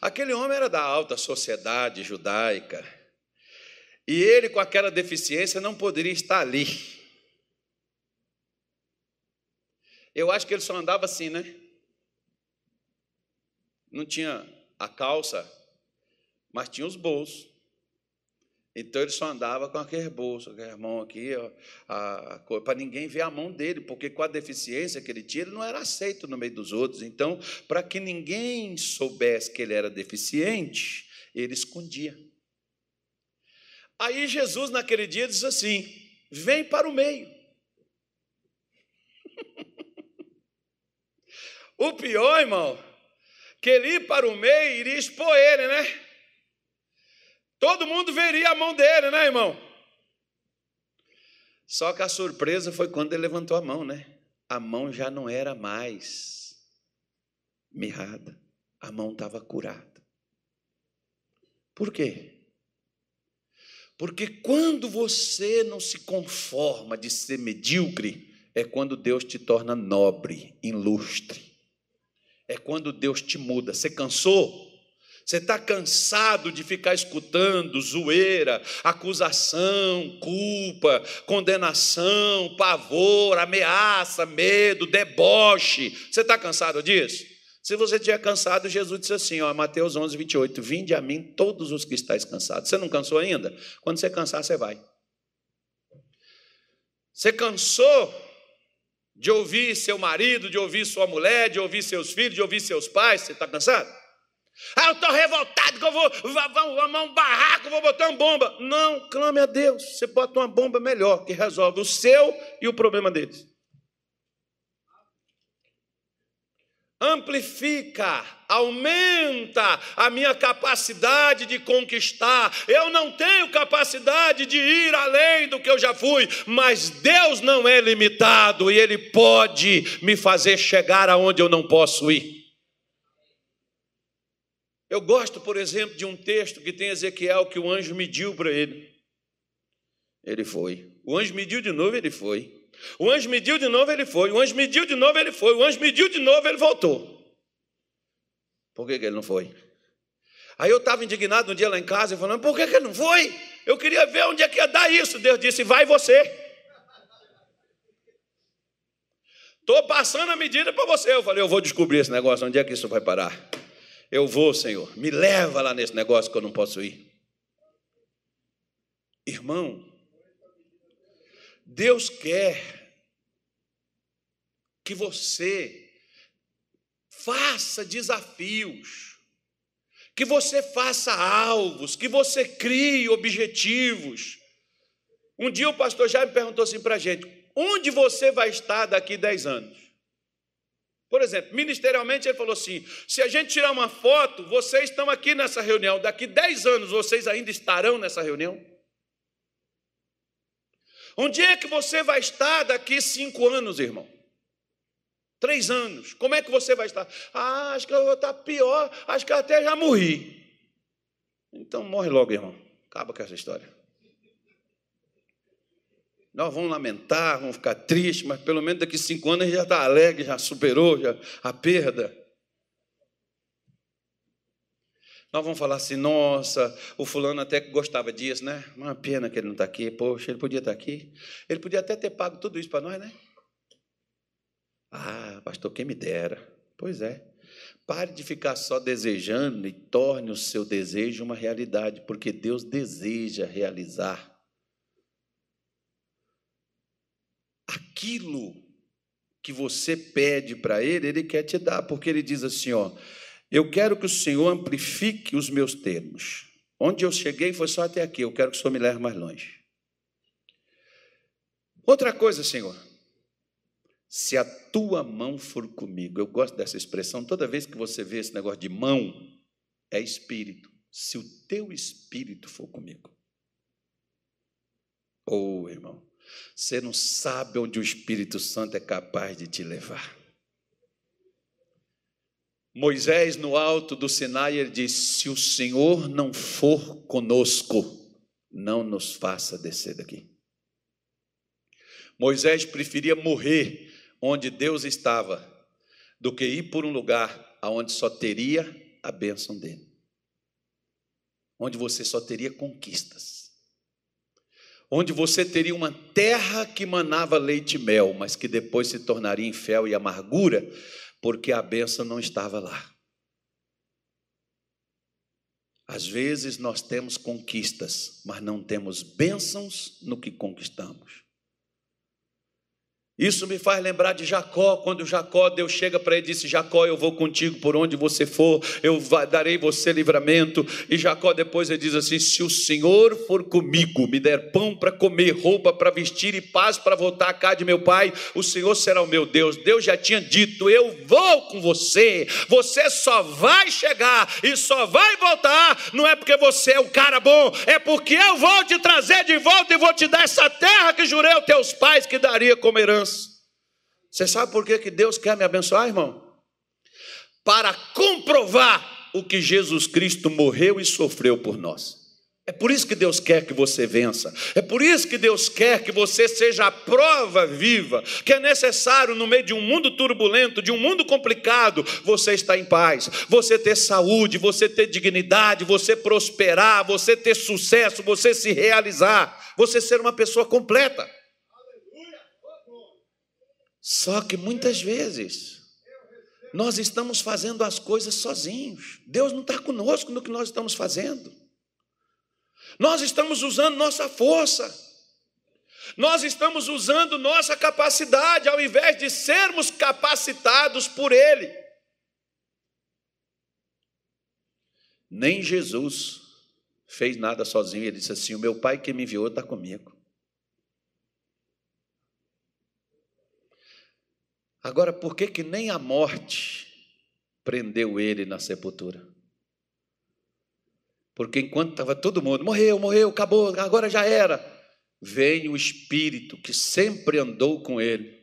Aquele homem era da alta sociedade judaica. E ele, com aquela deficiência, não poderia estar ali. Eu acho que ele só andava assim, né? Não tinha a calça mas tinha os bolsos. Então ele só andava com aquele bolso, aquela mão aqui, para ninguém ver a mão dele, porque com a deficiência que ele tinha, ele não era aceito no meio dos outros. Então, para que ninguém soubesse que ele era deficiente, ele escondia. Aí Jesus, naquele dia, diz assim: vem para o meio. o pior, irmão, que ele ir para o meio iria expor ele, né? Todo mundo veria a mão dele, né, irmão? Só que a surpresa foi quando ele levantou a mão, né? A mão já não era mais mirrada, a mão estava curada. Por quê? Porque quando você não se conforma de ser medíocre, é quando Deus te torna nobre, ilustre. É quando Deus te muda. Você cansou? Você está cansado de ficar escutando zoeira, acusação, culpa, condenação, pavor, ameaça, medo, deboche. Você está cansado disso? Se você estiver cansado, Jesus disse assim, ó, Mateus 11, 28, Vinde a mim todos os que estáis cansados. Você não cansou ainda? Quando você cansar, você vai. Você cansou de ouvir seu marido, de ouvir sua mulher, de ouvir seus filhos, de ouvir seus pais? Você está cansado? Ah, eu estou revoltado que eu vou, vou, armar um barraco, vou botar uma bomba. Não, clame a Deus. Você bota uma bomba melhor, que resolve o seu e o problema deles. Amplifica, aumenta a minha capacidade de conquistar. Eu não tenho capacidade de ir além do que eu já fui, mas Deus não é limitado e Ele pode me fazer chegar aonde eu não posso ir. Eu gosto, por exemplo, de um texto que tem Ezequiel que o anjo mediu para ele. Ele foi. O anjo mediu de novo, ele foi. O anjo mediu de novo, ele foi. O anjo mediu de novo, ele foi. O anjo mediu de novo, ele voltou. Por que, que ele não foi? Aí eu estava indignado um dia lá em casa, falando, por que, que ele não foi? Eu queria ver onde é que ia dar isso. Deus disse, vai você. Estou passando a medida para você. Eu falei, eu vou descobrir esse negócio, onde é que isso vai parar? Eu vou, Senhor, me leva lá nesse negócio que eu não posso ir. Irmão, Deus quer que você faça desafios, que você faça alvos, que você crie objetivos. Um dia o pastor já me perguntou assim para a gente: onde você vai estar daqui 10 anos? Por exemplo, ministerialmente ele falou assim: se a gente tirar uma foto, vocês estão aqui nessa reunião, daqui 10 anos vocês ainda estarão nessa reunião? Onde é que você vai estar daqui cinco anos, irmão? Três anos. Como é que você vai estar? Ah, acho que eu vou estar pior, acho que eu até já morri. Então morre logo, irmão. Acaba com essa história. Nós vamos lamentar, vamos ficar tristes, mas pelo menos daqui cinco anos a gente já está alegre, já superou já a perda. Nós vamos falar assim, nossa, o fulano até que gostava disso, né? Uma pena que ele não está aqui. Poxa, ele podia estar tá aqui. Ele podia até ter pago tudo isso para nós, né? Ah, pastor, quem me dera. Pois é. Pare de ficar só desejando e torne o seu desejo uma realidade, porque Deus deseja realizar aquilo que você pede para Ele, Ele quer te dar, porque Ele diz assim: ó, eu quero que o Senhor amplifique os meus termos. Onde eu cheguei foi só até aqui, eu quero que o Senhor me leve mais longe. Outra coisa, Senhor, se a tua mão for comigo, eu gosto dessa expressão, toda vez que você vê esse negócio de mão, é espírito. Se o teu espírito for comigo. Oh, irmão, você não sabe onde o Espírito Santo é capaz de te levar. Moisés, no alto do Sinai, ele disse: Se o Senhor não for conosco, não nos faça descer daqui. Moisés preferia morrer onde Deus estava do que ir por um lugar onde só teria a bênção dele, onde você só teria conquistas, onde você teria uma terra que manava leite e mel, mas que depois se tornaria em fel e amargura, porque a bênção não estava lá. Às vezes nós temos conquistas, mas não temos bênçãos no que conquistamos. Isso me faz lembrar de Jacó, quando Jacó, Deus chega para ele e disse: Jacó, eu vou contigo por onde você for, eu darei você livramento. E Jacó depois ele diz assim: Se o Senhor for comigo, me der pão para comer, roupa para vestir e paz para voltar à casa de meu pai, o Senhor será o meu Deus. Deus já tinha dito: Eu vou com você, você só vai chegar e só vai voltar, não é porque você é o cara bom, é porque eu vou te trazer de volta e vou te dar essa terra que jurei aos teus pais que daria como herança. Você sabe por que, que Deus quer me abençoar, irmão? Para comprovar o que Jesus Cristo morreu e sofreu por nós. É por isso que Deus quer que você vença. É por isso que Deus quer que você seja a prova viva, que é necessário no meio de um mundo turbulento, de um mundo complicado, você estar em paz, você ter saúde, você ter dignidade, você prosperar, você ter sucesso, você se realizar, você ser uma pessoa completa. Só que muitas vezes nós estamos fazendo as coisas sozinhos. Deus não está conosco no que nós estamos fazendo. Nós estamos usando nossa força. Nós estamos usando nossa capacidade ao invés de sermos capacitados por Ele. Nem Jesus fez nada sozinho. Ele disse assim: O meu Pai que me enviou está comigo. Agora, por que, que nem a morte prendeu ele na sepultura? Porque enquanto estava todo mundo, morreu, morreu, acabou, agora já era, vem o Espírito que sempre andou com ele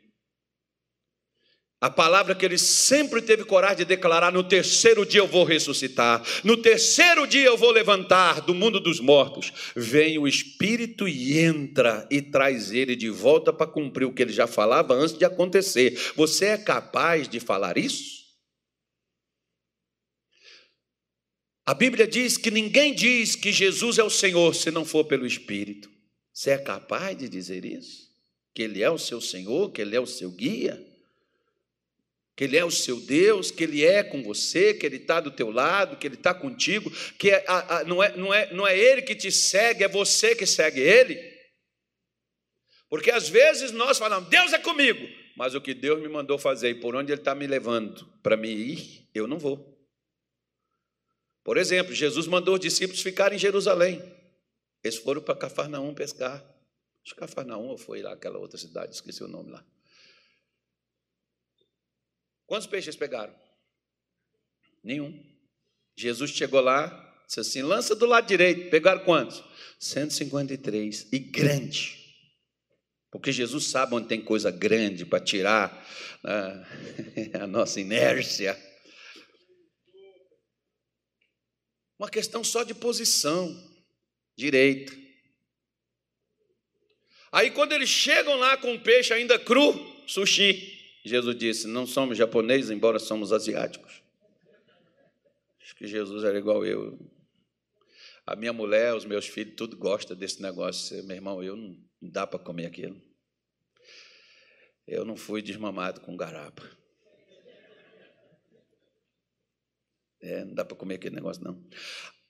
a palavra que ele sempre teve coragem de declarar: no terceiro dia eu vou ressuscitar, no terceiro dia eu vou levantar do mundo dos mortos. Vem o Espírito e entra e traz ele de volta para cumprir o que ele já falava antes de acontecer. Você é capaz de falar isso? A Bíblia diz que ninguém diz que Jesus é o Senhor se não for pelo Espírito. Você é capaz de dizer isso? Que Ele é o seu Senhor, que Ele é o seu guia? Que Ele é o seu Deus, que Ele é com você, que Ele está do teu lado, que Ele está contigo, que é, a, a, não, é, não, é, não é Ele que te segue, é você que segue Ele. Porque às vezes nós falamos, Deus é comigo, mas o que Deus me mandou fazer e por onde Ele está me levando para me ir, eu não vou. Por exemplo, Jesus mandou os discípulos ficarem em Jerusalém. Eles foram para Cafarnaum pescar. Acho que Cafarnaum ou foi lá aquela outra cidade, esqueci o nome lá. Quantos peixes pegaram? Nenhum. Jesus chegou lá, disse assim: lança do lado direito. Pegaram quantos? 153. E grande. Porque Jesus sabe onde tem coisa grande para tirar uh, a nossa inércia. Uma questão só de posição, direita. Aí quando eles chegam lá com o peixe ainda cru, sushi, Jesus disse: Não somos japoneses, embora somos asiáticos. Acho que Jesus era igual eu. A minha mulher, os meus filhos, tudo gosta desse negócio. Meu irmão, eu não, dá para comer aquilo. Eu não fui desmamado com garapa. É, não dá para comer aquele negócio, não.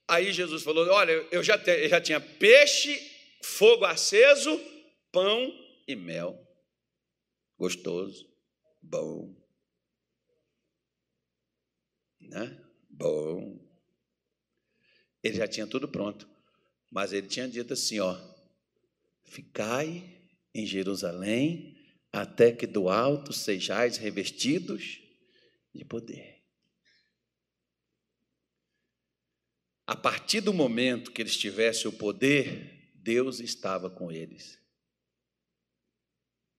Aí Jesus falou: Olha, eu já, te, eu já tinha peixe, fogo aceso, pão e mel. Gostoso bom. Né? Bom. Ele já tinha tudo pronto. Mas ele tinha dito assim, ó: Ficai em Jerusalém até que do alto sejais revestidos de poder. A partir do momento que eles tivessem o poder, Deus estava com eles.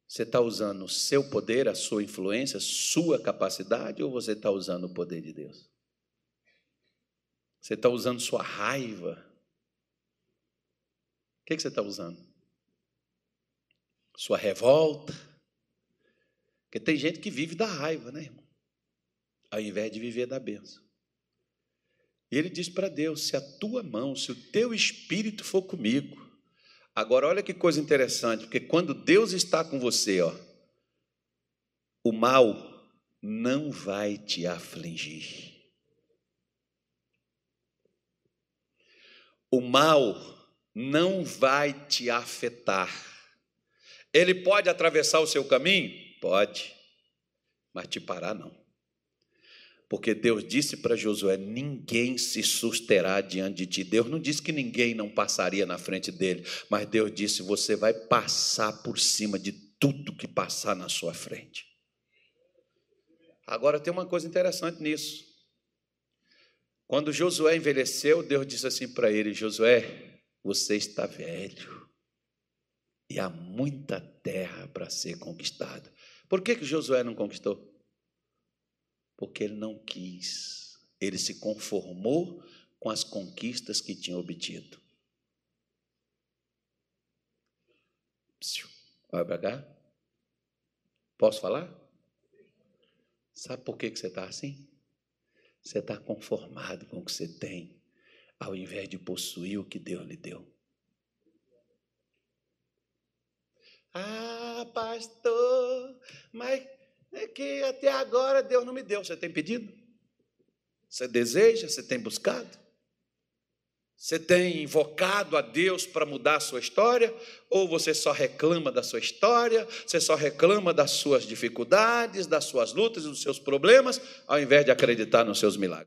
Você está usando o seu poder, a sua influência, sua capacidade, ou você está usando o poder de Deus? Você está usando sua raiva? O que, que você está usando? Sua revolta? Porque tem gente que vive da raiva, né, irmão? Ao invés de viver da bênção. E ele diz para Deus: se a tua mão, se o teu espírito for comigo, Agora, olha que coisa interessante, porque quando Deus está com você, ó, o mal não vai te afligir. O mal não vai te afetar. Ele pode atravessar o seu caminho? Pode, mas te parar não. Porque Deus disse para Josué: ninguém se susterá diante de ti. Deus não disse que ninguém não passaria na frente dele, mas Deus disse: você vai passar por cima de tudo que passar na sua frente. Agora tem uma coisa interessante nisso. Quando Josué envelheceu, Deus disse assim para ele: Josué, você está velho e há muita terra para ser conquistada. Por que, que Josué não conquistou? Porque ele não quis, ele se conformou com as conquistas que tinha obtido. Olha para cá. Posso falar? Sabe por que, que você está assim? Você está conformado com o que você tem, ao invés de possuir o que Deus lhe deu. Ah, pastor, mas é que até agora Deus não me deu. Você tem pedido? Você deseja? Você tem buscado? Você tem invocado a Deus para mudar a sua história? Ou você só reclama da sua história? Você só reclama das suas dificuldades, das suas lutas dos seus problemas, ao invés de acreditar nos seus milagres?